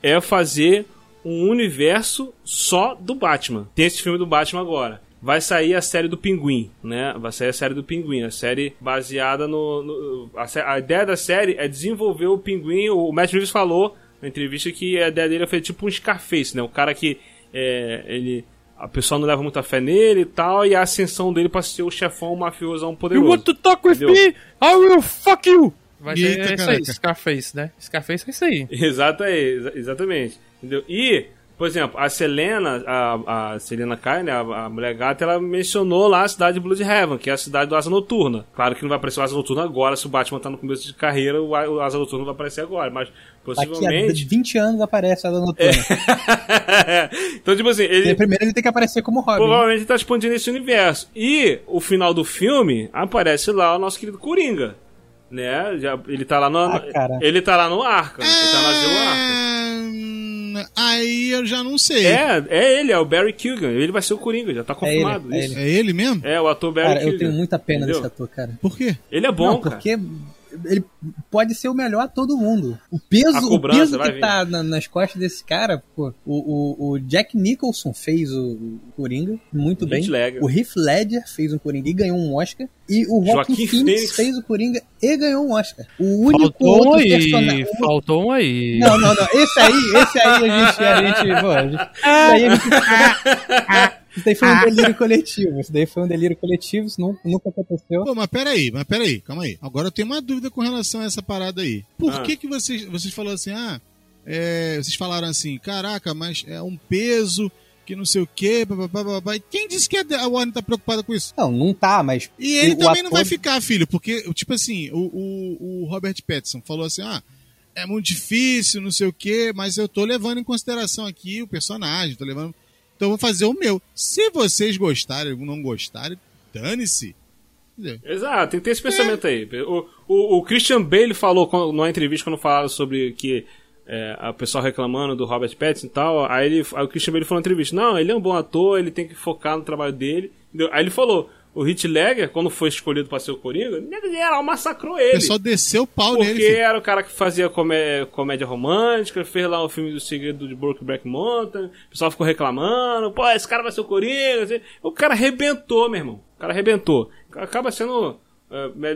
é fazer um universo só do Batman. Tem esse filme do Batman agora. Vai sair a série do Pinguim, né? Vai sair a série do Pinguim, a série baseada no. no- a, a ideia da série é desenvolver o Pinguim. O Matt Reeves falou na entrevista que a ideia dele é fazer tipo um Scarface, né? Um cara que é, ele a pessoa não leva muita fé nele e tal, e a ascensão dele pra ser o chefão mafiosão You poderoso. want to talk with Entendeu? me? I will fuck you! Vai ser Eita, isso aí. Scarface, né? Scarface é isso aí. Exato, é, exa- exatamente. Entendeu? E, por exemplo, a Selena, a, a Selena Kai, né, a, a mulher gata, ela mencionou lá a cidade de Bloodhaven, que é a cidade do Asa Noturna. Claro que não vai aparecer o Asa Noturna agora, se o Batman tá no começo de carreira, o, o Asa Noturna vai aparecer agora, mas Daqui a possivelmente... 20 anos aparece a Dona Noturna. então, tipo assim, ele, Primeiro ele tem que aparecer como Robin. provavelmente tá expandindo esse universo. E o final do filme aparece lá o nosso querido Coringa. Né? Já, ele tá lá no. Ah, cara. ele tá lá no Arkham. Ele tá lá no. É, hum, Aí eu já não sei. É, é ele, é o Barry Keoghan. Ele vai ser o Coringa, já tá É ele, confirmado é isso. ele. É ele mesmo? É, o ator Barry Cara, eu tenho muita pena Entendeu? desse ator, cara. Por quê? Ele é bom, não, cara. porque ele pode ser o melhor ator do mundo. O peso, A o cobrança peso que vir. tá na- nas costas desse cara, pô. O, o, o Jack Nicholson fez o, o Coringa muito bem. Ledger. O Heath Ledger fez um Coringa e ganhou um Oscar. E o Joaquin Joaquin Phoenix, Phoenix. fez o Coringa e ganhou um Oscar. O único Faltou outro aí, personagem. faltou um aí. Não, não, não. Esse aí, esse aí a gente. A gente, pô, a gente isso daí a gente. Isso daí foi um delírio coletivo. Isso daí foi um delírio coletivo, isso nu- nunca aconteceu. Pô, mas peraí, mas peraí, calma aí. Agora eu tenho uma dúvida com relação a essa parada aí. Por Ah. que que vocês, vocês falaram assim, ah, é, vocês falaram assim, caraca, mas é um peso que não sei o quê, bababá, bababá. Quem disse que a Warner tá preocupada com isso? Não, não tá, mas. E ele também não ator- vai ficar, filho, porque, tipo assim, o, o, o Robert Pattinson falou assim, ah, é muito difícil, não sei o quê, mas eu tô levando em consideração aqui o personagem, tô levando... Então eu vou fazer o meu. Se vocês gostarem ou não gostarem, dane-se. Exato, tem que ter esse pensamento aí. O, o, o Christian Bale falou quando- numa entrevista quando falaram sobre que é, a pessoa reclamando do Robert Pattinson e tal, aí, ele, aí o Christian Bale falou na entrevista, não, ele é um bom ator, ele tem que focar no trabalho dele. Aí ele falou, o Ledger, quando foi escolhido pra ser o Coringa, geral massacrou O ele. pessoal desceu o pau Porque nele, filho. era o cara que fazia comé- comédia romântica, fez lá o filme do Segredo de Brokeback Mountain, o pessoal ficou reclamando, pô, esse cara vai ser o Coringa. assim. O cara arrebentou, meu irmão. O cara arrebentou. Acaba sendo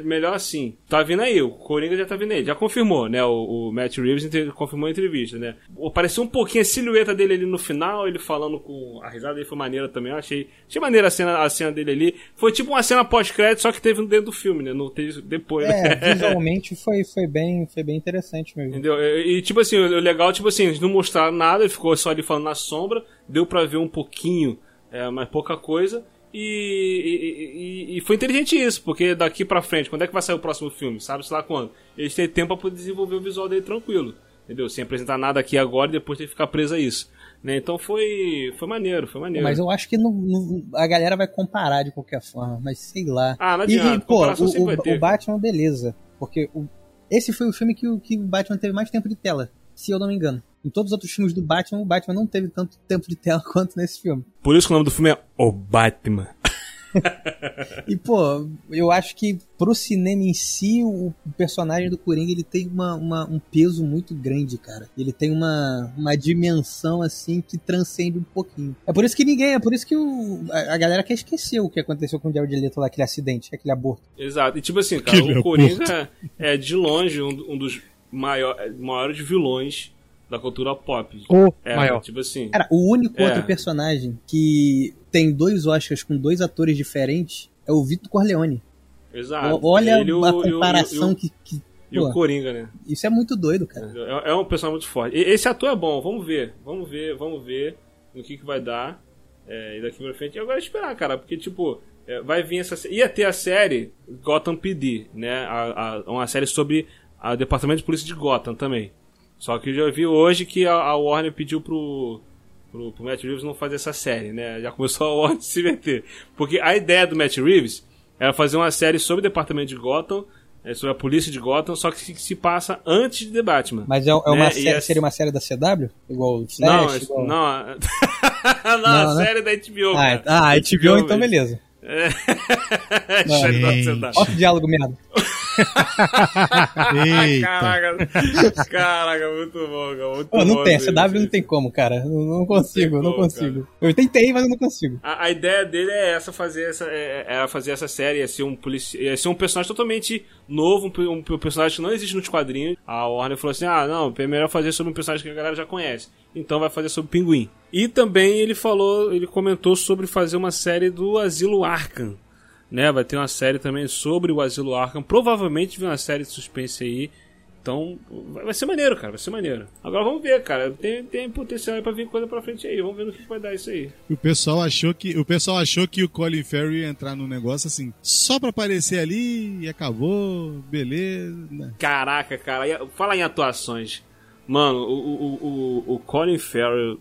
melhor assim. Tá vindo aí, o Coringa já tá vindo aí. Já confirmou, né? O, o Matt Reeves confirmou a entrevista, né? Apareceu um pouquinho a silhueta dele ali no final, ele falando com. A risada dele foi maneira também. Eu achei, achei maneira a cena, a cena dele ali. Foi tipo uma cena pós-crédito, só que teve dentro do filme, né? Não teve depois, né? É, visualmente foi, foi, bem, foi bem interessante mesmo. Entendeu? E, e, tipo assim, o legal, tipo assim, eles não mostraram nada, ele ficou só ali falando na sombra, deu pra ver um pouquinho, é, mas pouca coisa. E, e, e- foi inteligente isso, porque daqui pra frente, quando é que vai sair o próximo filme? Sabe-se lá quando? Eles têm tempo pra poder desenvolver o visual dele tranquilo. Entendeu? Sem apresentar nada aqui agora e depois ter que ficar preso a isso. Né? Então foi, foi maneiro, foi maneiro. Mas eu acho que não, não- a galera vai comparar de qualquer forma, mas sei lá. Ah, não adianta, e, pô, o, o- Batman, beleza. Porque o- esse foi o filme que, que o Batman teve mais tempo de tela, se eu não me engano. Em todos os outros filmes do Batman, o Batman não teve tanto tempo de tela quanto nesse filme. Por isso que o nome do filme é O Batman. E, pô, eu acho que pro cinema em si, o personagem do Coringa, ele tem uma, uma- um peso muito grande, cara. Ele tem uma, uma dimensão, assim, que transcende um pouquinho. É por isso que ninguém, é por isso que o, a, a galera quer esquecer o que aconteceu com o Jared Leto lá, aquele acidente, aquele aborto. Exato. E tipo assim, cara, Aquele o Coringa é de longe um, um dos maior, maiores vilões da cultura pop. O É, maior. tipo assim. Cara, o único É. outro personagem que tem dois Oscars com dois atores diferentes é o Vitor Corleone. Exato. O- Olha Ele o- a o- comparação e o- que, que- E o pô, Coringa, né? Isso é muito doido, cara. É, é um personagem muito forte. E- Esse ator é bom, vamos ver. Vamos ver, vamos ver no que, que vai dar. É, e daqui pra frente. E agora é esperar, cara, porque, tipo, é, vai vir essa. Ia ter a série Gotham PD, né? A, a- uma série sobre o Departamento de Polícia de Gotham também. Só que eu já vi hoje que a, a Warner pediu pro, pro, pro Matt Reeves não fazer essa série, né? Já começou a Warner se meter. Porque a ideia do Matt Reeves era fazer uma série sobre o Departamento de Gotham, é, sobre a polícia de Gotham, só que se, passa antes de The Batman. Mas é, é uma Né, série, essa- seria uma série da CW? Igual o Flash? Não, igual... não, a- não, Não, a né? série da HBO. Ah, ah, HBO, então mesmo. beleza. É. que diálogo merda. Eita. Caraca, caraca, muito bom, cara. Muito Pô, não bom tem, não como, cara. Não, não consigo, Não não como, consigo. Eu tentei, mas eu não consigo. A, a ideia dele é essa, fazer essa, é, é fazer essa série, ia ser um polici... ia ser um personagem totalmente novo, um, pe- um personagem que não existe nos quadrinhos. A Warner falou assim: ah, não, é melhor fazer sobre um personagem que a galera já conhece. Então vai fazer sobre o Pinguim. E também ele falou, ele comentou sobre fazer uma série do Asilo Arkham. Né, vai ter uma série também sobre o Asilo Arkham. Provavelmente vem uma série de suspense aí. Então, vai ser maneiro, cara, vai ser maneiro. Agora vamos ver, cara. Tem, tem potencial pra vir coisa pra frente aí. Vamos ver no que vai dar isso aí. O pessoal achou que o pessoal achou que o Colin Farrell ia entrar no negócio assim, só pra aparecer ali e acabou, beleza. né? Caraca, cara. Fala em atuações. Mano, o, o, o, o Colin Farrell,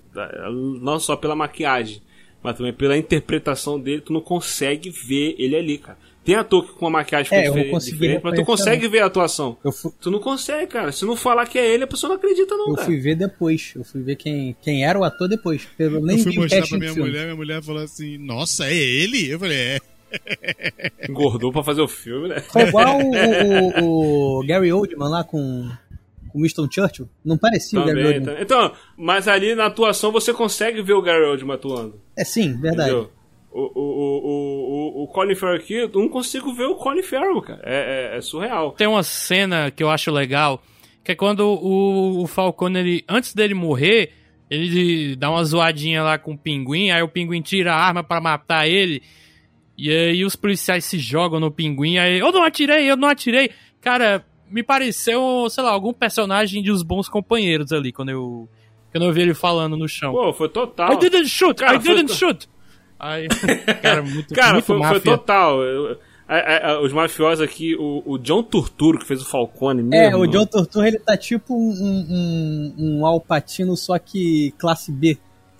não só pela maquiagem, mas também pela interpretação dele, tu não consegue ver ele ali, cara. Tem ator que com a maquiagem É, eu diferente, diferente, mas tu consegue ver a atuação. Eu fui, Tu não consegue, cara. Se não falar que é ele, a pessoa não acredita, não, eu cara. fui ver depois. Eu fui ver quem, quem era o ator depois. Eu nem Eu fui vi o mostrar pra minha filme. mulher, minha mulher falou assim: "Nossa, é ele?" Eu falei: "É". Engordou pra fazer o filme, né? Foi igual o, o- o Gary Oldman lá com, com Winston Churchill. Não parecia o Gary Também, Oldman. também. Então, mas ali na atuação você consegue ver o Gary Oldman atuando. É sim, verdade. Entendeu? O, o, o, o, o Colin Farrell aqui, eu não consigo ver o Colin Farrell, cara. É, é, é surreal. Tem uma cena que eu acho legal, que é quando o, o Falcone, ele, antes dele morrer, ele dá uma zoadinha lá com o pinguim, aí o pinguim tira a arma pra matar ele, e aí os policiais se jogam no pinguim, aí eu não atirei, eu não atirei. Cara, me pareceu, sei lá, algum personagem de Os Bons Companheiros ali, quando eu, quando eu vi ele falando no chão. Pô, foi total. I didn't shoot, Cara, I didn't shoot. Aí, cara, muito, Cara, muito foi, foi total. Eu- a- a- os mafiosos aqui, o, o John Turturro, que fez o Falcone mesmo. É, o John Torturra ele tá tipo um, um, um, um Alpatino, só que classe B.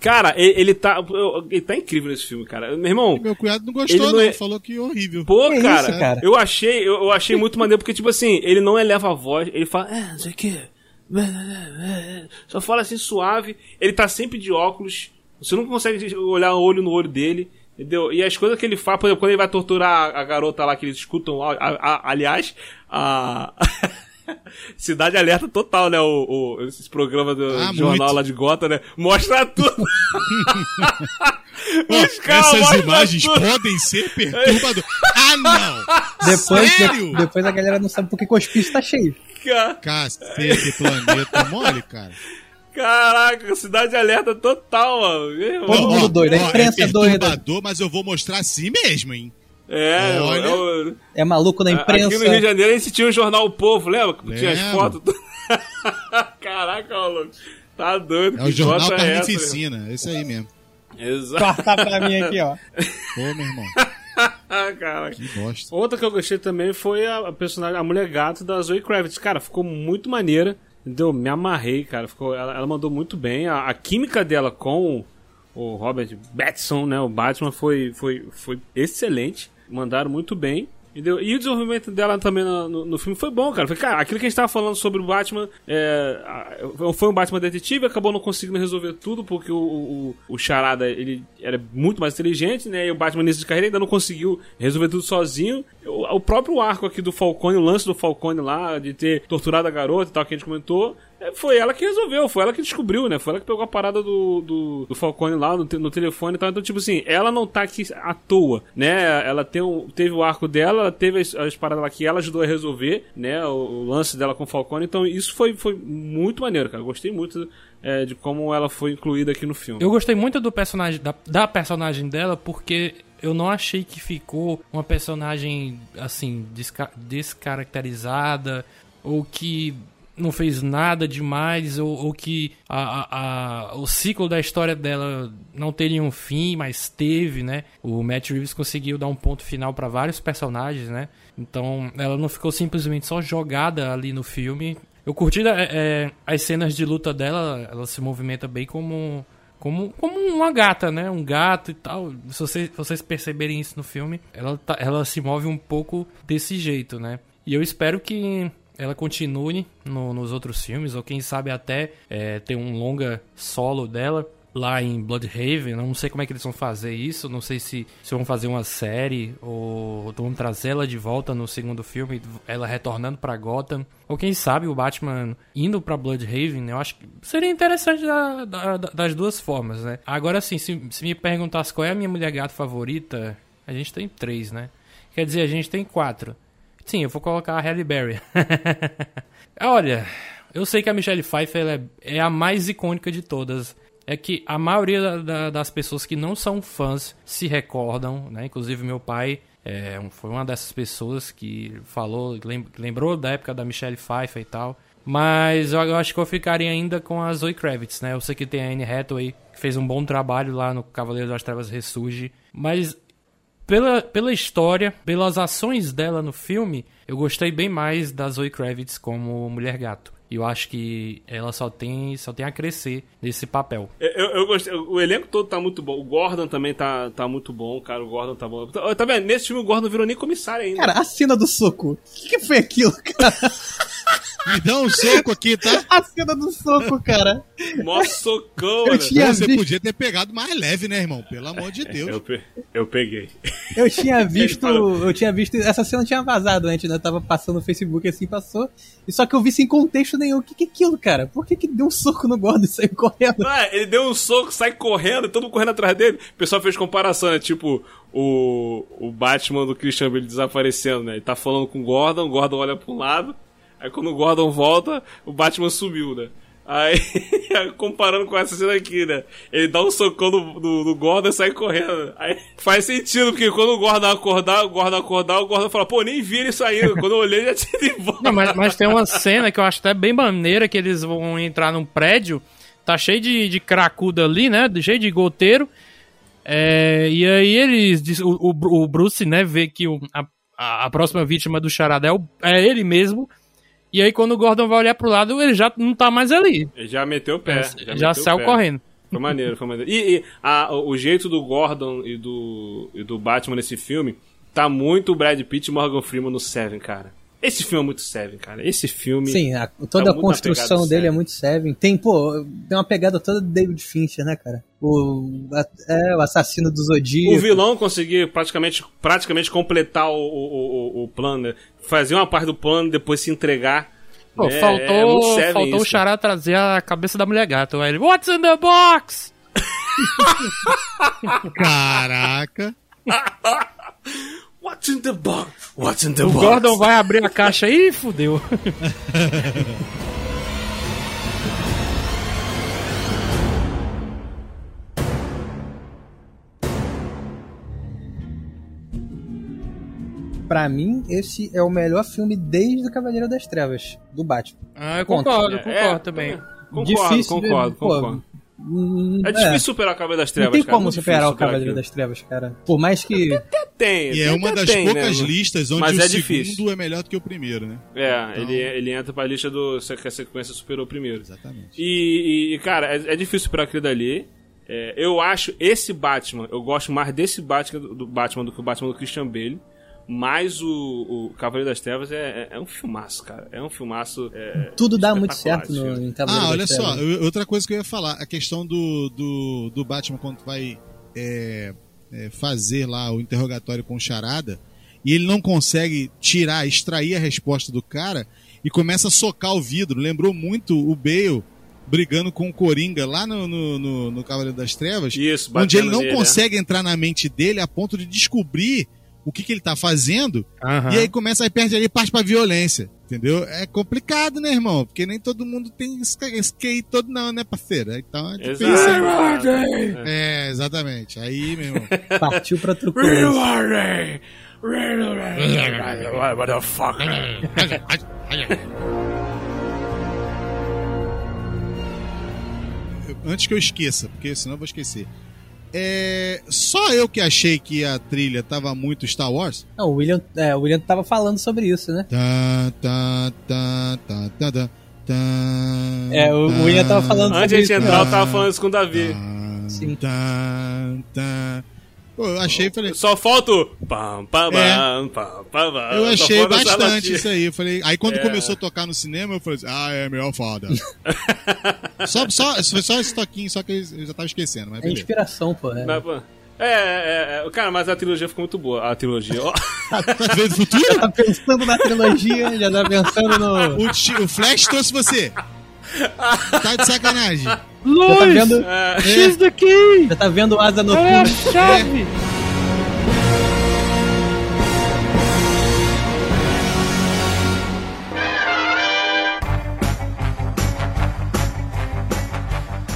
Cara, ele, ele tá. Ele tá incrível nesse filme, cara. Meu irmão, Meu cunhado não Ele gostou, não não, é- falou que horrível. Pô, Que cara, isso, cara? eu achei, eu, eu achei muito maneiro, porque, tipo assim, ele não eleva a voz, ele fala, é, não sei o que. Só fala assim suave. Ele tá sempre de óculos. Você não consegue olhar olho no olho dele. Entendeu? E as coisas que ele faz, por exemplo, quando ele vai torturar a, a garota lá que eles escutam, a- a- a- aliás, a. Cidade Alerta total, né? O, o- esse programa do Ah, jornal muito. lá de Gota, né? Mostra tudo. Essas imagens tudo. podem ser perturbadoras. ah, não! Depois, Sério? de- depois a galera não sabe porque que o hospício tá cheio. Cacete, planeta mole, cara. Caraca, cidade alerta total, mano. Todo mundo doido, a imprensa é doida. mas eu vou mostrar assim mesmo, hein? É, Olha. eu- eu- É maluco na aqui no Rio de imprensa. Janeiro a gente tinha o jornal O Povo, lembra? Que Tinha as fotos. Caraca, maluco. Tá doido. É o que Jornal foto é Carnificina, esse aí mesmo. Exato. Cortar pra mim aqui, ó. Pô, meu irmão, Caraca. que bosta. Outra que eu gostei também foi a, personagem, a mulher gato da Zoe Kravitz. Cara, ficou muito maneira. Entendeu? Me amarrei, cara. Ficou, ela, ela mandou muito bem. A, a química dela com o, Robert Pattinson, né? O Batman foi, foi, foi excelente. Mandaram muito bem. E o desenvolvimento dela também no, no- no filme foi bom, cara. Foi, cara, aquilo que a gente tava falando sobre o Batman é, foi um Batman detetive, acabou não conseguindo resolver tudo, porque o, o, o Charada ele era muito mais inteligente, né? E o Batman nesse de carreira ainda não conseguiu resolver tudo sozinho. O, o próprio arco aqui do Falcone, o lance do Falcone lá, de ter torturado a garota e tal, que a gente comentou, foi ela que resolveu, foi ela que descobriu, né? Foi ela que pegou a parada do, do, do Falcone lá no, no telefone e tal. Então, tipo assim, ela não tá aqui à toa, né? Ela tem um, teve o arco dela, ela teve as, as paradas lá que ela ajudou a resolver, né? O, o lance dela com o Falcone. Então, isso foi, foi muito maneiro, cara. Gostei muito é, de como ela foi incluída aqui no filme. Eu gostei muito do personagem da, da personagem dela porque eu não achei que ficou uma personagem assim desca- descaracterizada ou que não fez nada demais ou, ou que a, a- a- o ciclo da história dela não teria um fim, mas teve, né? O Matt Reeves conseguiu dar um ponto final para vários personagens, né? Então ela não ficou simplesmente só jogada ali no filme. Eu curti é, é, as cenas de luta dela, ela se movimenta bem como como, como uma gata, né? Um gato e tal. Se vocês, vocês perceberem isso no filme, ela, tá- ela se move um pouco desse jeito, né? E eu espero que ela continue no- nos outros filmes, ou quem sabe até é, ter um longa solo dela. lá em Bloodhaven. Não sei como é que eles vão fazer isso. Não sei se, se vão fazer uma série ou vão trazer ela de volta no segundo filme, ela retornando para Gotham. Ou quem sabe o Batman indo pra Bloodhaven. Eu acho que seria interessante da, da, das duas formas, né? Agora sim, se, se me perguntasse qual é a minha mulher gato favorita, a gente tem três, né? Quer dizer, a gente tem quatro. Sim, eu vou colocar a Halle Berry. Olha, eu sei que a Michelle Pfeiffer é, é, a mais icônica de todas. É que a maioria da, da, das pessoas que não são fãs se recordam, né? Inclusive meu pai é, foi uma dessas pessoas que falou, lembrou da época da Michelle Pfeiffer e tal. Mas eu acho que eu ficaria ainda com a Zoe Kravitz, né? Eu sei que tem a Anne Hathaway, que fez um bom trabalho lá no Cavaleiro das Trevas Ressurge. Mas pela, pela história, pelas ações dela no filme, eu gostei bem mais da Zoe Kravitz como Mulher Gato. E eu acho que ela só tem, só tem a crescer nesse papel. Eu, eu gostei. O elenco todo tá muito bom. O Gordon também tá, tá muito bom, cara. O Gordon tá bom. Tá, tá vendo? Nesse filme o Gordon virou nem comissário ainda. Cara, a cena do soco. O que, que foi aquilo, cara? Me dá um soco aqui, tá? A cena do soco, cara. Mó socão, eu tinha Você visto... podia ter pegado mais leve, né, irmão? Pelo amor de Deus. Eu, pe... eu peguei. Eu tinha visto. eu tinha visto. Essa cena tinha vazado antes, né? Eu tava passando no Facebook assim, passou. E só que eu vi sem contexto nenhum. O que, que é aquilo, cara? Por que, que deu um soco no Gordon e saiu correndo? Ah, ele deu um soco, sai correndo, todo mundo correndo atrás dele. O pessoal fez comparação, né? Tipo, o, o Batman do Christian Bale desaparecendo, né? Ele tá falando com o Gordon, o Gordon olha pra um lado. Aí quando o Gordon volta, o Batman sumiu, né? Aí, comparando com essa cena aqui, né? Ele dá um socão no, no, no, Gordon e sai correndo. Aí faz sentido, porque quando o Gordon acordar, o Gordon acordar, o Gordon fala, pô, nem vi ele saindo. quando eu olhei, já tinha ido embora. Não, mas, mas tem uma cena que eu acho até bem maneira, que eles vão entrar num prédio, tá cheio de, de cracuda ali, né? Cheio de goteiro. É, e aí eles, o, o, o Bruce, né, vê que o, a, a próxima vítima do charada é, o, é ele mesmo. E aí, quando o Gordon vai olhar pro lado, ele já não tá mais ali. Ele já meteu o pé. Já, já saiu correndo. Foi maneiro, foi maneiro. E, e a, o jeito do Gordon e do, e do Batman nesse filme tá muito Brad Pitt e Morgan Freeman no Seven, cara. Esse filme é muito Seven, cara. Esse filme. Sim, a, toda tá a construção dele é muito Seven. Tem, pô, tem uma pegada toda do David Fincher, né, cara? O, a, é, o assassino do Zodíaco. O vilão conseguir praticamente, praticamente completar o, o, o, o plano, né? Fazer uma parte do plano, depois se entregar. Pô, é, faltou, é faltou o Xará trazer a cabeça da mulher gato. Aí ele, What's in the box? Caraca. What's in the box? What's in the o box? O Gordon vai abrir a caixa e fudeu. Pra mim, esse é o melhor filme desde o Cavaleiro das Trevas, do Batman. Ah, eu concordo, eu concordo é, também. Concordo, Difícil concordo, de, concordo. Pô, Hum, é difícil é. superar o Cavaleiro das Trevas, Não tem cara. como superar o Cavaleiro das Trevas, cara. Por mais que. Tem, E é uma das tem, poucas né? listas onde Mas o é segundo difícil. é melhor do que o primeiro, né? É, então... ele, ele entra pra lista do. que a sequência superou o primeiro. Exatamente. E, e cara, é, é, difícil superar aquilo dali. É, eu acho esse Batman, eu gosto mais desse Batman do Batman do que o Batman do Christian Bale. Mas o, o Cavaleiro das Trevas é, é, é, um filmaço, cara. É um filmaço. É, Tudo dá muito certo no, em Cavaleiro Ah, olha das só, eu, outra coisa que eu ia falar, a questão do, do, do Batman quando vai é, é, fazer lá o interrogatório com o Charada e ele não consegue tirar, extrair a resposta do cara e começa a socar o vidro. Lembrou muito o Bale brigando com o Coringa lá no, no, no, no Cavaleiro das Trevas, Isso, onde ele não nele, consegue né? entrar na mente dele a ponto de descobrir o que, que ele tá fazendo, uhum. e aí começa a perder ali e parte pra violência. Entendeu? É complicado, né, irmão? Porque nem todo mundo tem skate todo, não, né, parceiro? Então é difícil. Exato. É, exatamente. Aí, meu irmão. Partiu pra fuck? Antes que eu esqueça, porque senão eu vou esquecer. É, só eu que achei que a trilha tava muito Star Wars? Não, o William, é, o William tava falando sobre isso, né? Tá, tá, tá, tá, tá, tá, tá é, o William tava falando Antes sobre de isso. entrar, eu tava falando isso com o Davi. Sim. Tá, tá, eu achei, falei. Só falta o. Pam, pam, É. pam, pam. Eu achei bastante isso aí. Eu falei, aí quando É. começou a tocar no cinema, eu falei assim, ah, é melhor foda. só, só, foi só esse toquinho, só que eu já tava esquecendo, mas É beleza. inspiração, pô. É. Mas, pô, É, é, é, cara, mas a trilogia ficou muito boa. A trilogia. ó. Tá vendo o futuro? Tá pensando na trilogia, já tá pensando no. O, o Flash trouxe você. Tá de sacanagem. Já tá Luz! vendo, É, X daqui! já tá vendo asa É a noturna. chave!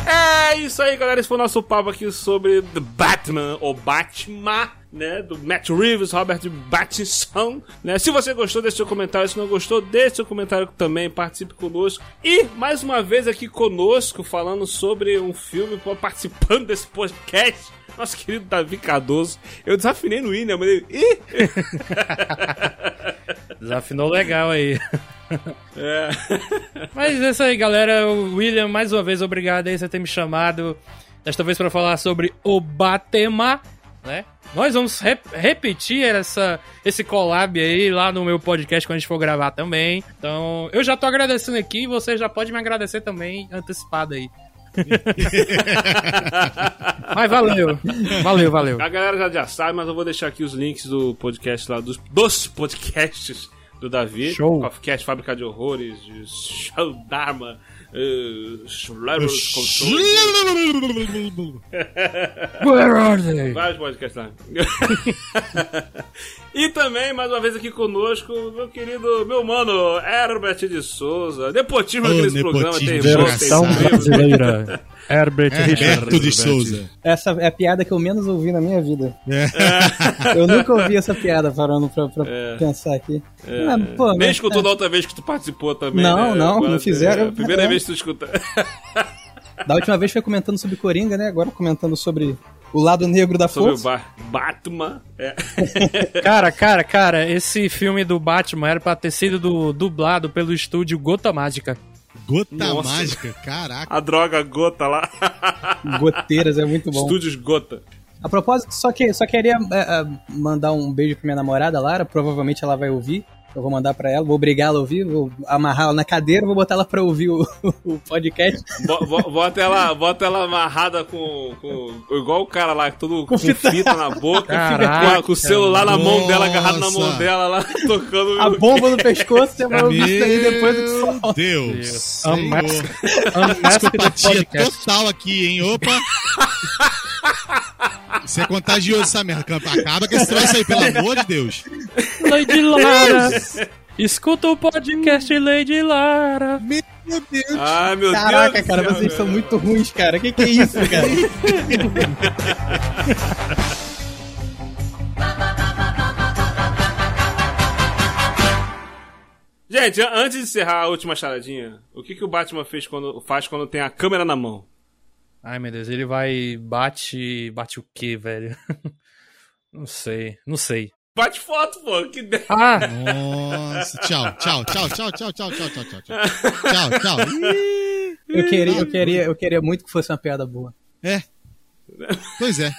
É isso aí, galera. Esse foi o nosso papo aqui sobre The Batman, ou Batman, né? Do Matt Reeves, Robert Pattinson, né? Se você gostou, deixe seu comentário. Se não gostou, deixe seu comentário também. Participe conosco. E, mais uma vez aqui conosco, falando sobre um filme, participando desse podcast, nosso querido Davi Cardoso. Eu desafinei no William, mas ele... Ih! Desafinou legal aí. É. Mas é isso aí, galera. William, mais uma vez, obrigado aí por ter me chamado. Desta vez para falar sobre o Batema, né? Nós vamos rep- repetir essa, esse collab aí lá no meu podcast quando a gente for gravar também. Então, eu já tô agradecendo aqui, você já pode me agradecer também antecipado aí. Mas valeu. Valeu, valeu. A galera já, já sabe, mas eu vou deixar aqui os links do podcast lá, dos, dos podcasts do Davi. Show. Podcast Fábrica de Horrores, de Show Dharma, Where are they? vários podcasts lá. e também, mais uma vez aqui conosco, meu querido, meu mano, Herbert de Souza. Nepotismo Ô, aqui nesse programa, tem irmãos, tem brasileira. Herbert Herberto de Souza. Essa é a piada que eu menos ouvi na minha vida. É. Eu nunca ouvi essa piada parando pra, pra É. pensar aqui. É. Ah, pô, Nem mas- escutou da outra vez que tu participou também. Não, né? não, Agora, não fizeram. é a primeira vez que tu escuta. Da última vez foi comentando sobre Coringa, né? Agora comentando sobre o lado negro da Sobre o força. Ba- Batman. É. Cara, cara, cara, esse filme do Batman era pra ter sido du- dublado pelo estúdio Gota Mágica. Gota Nossa. mágica, caraca. A droga gota lá. Goteiras, é muito bom. Estúdios gota. A propósito, só, que, só queria é, é, mandar um beijo pra minha namorada, Lara. Provavelmente ela vai ouvir. Eu vou mandar pra ela, vou obrigá-la a ouvir, vou amarrar ela na cadeira, vou botar ela pra ouvir o, o podcast. Bo- bo- Bota ela, bota ela amarrada com, com. Igual o cara lá, todo com fita, na boca, Caraca, com, com o celular na mão dela, agarrado na mão nossa. dela lá, tocando. A bomba no pescoço, você vai ouvir isso aí depois do que Meu solta. Deus. Podcast. total aqui, hein? Opa! Isso é contagioso essa merda. Acaba com esse troço aí, pelo amor de Deus. Lady Lara. Escuta o podcast Lady Lara. Meu Deus. Ai, meu Caraca, Deus. cara, céu, vocês são muito ruins, cara. Que que é isso, cara? Gente, an- antes de encerrar a última charadinha, o que, que o Batman fez quando, faz quando tem a câmera na mão? Ai, meu Deus, ele vai. Bate. Bate o quê, velho? Não sei, não sei. Bate foto, pô. Que. Ah! Nossa, tchau, tchau, tchau, tchau, tchau, tchau, tchau, tchau, tchau. Tchau, tchau. Eu queria, eu, queria, eu queria muito que fosse uma piada boa. É. Pois é.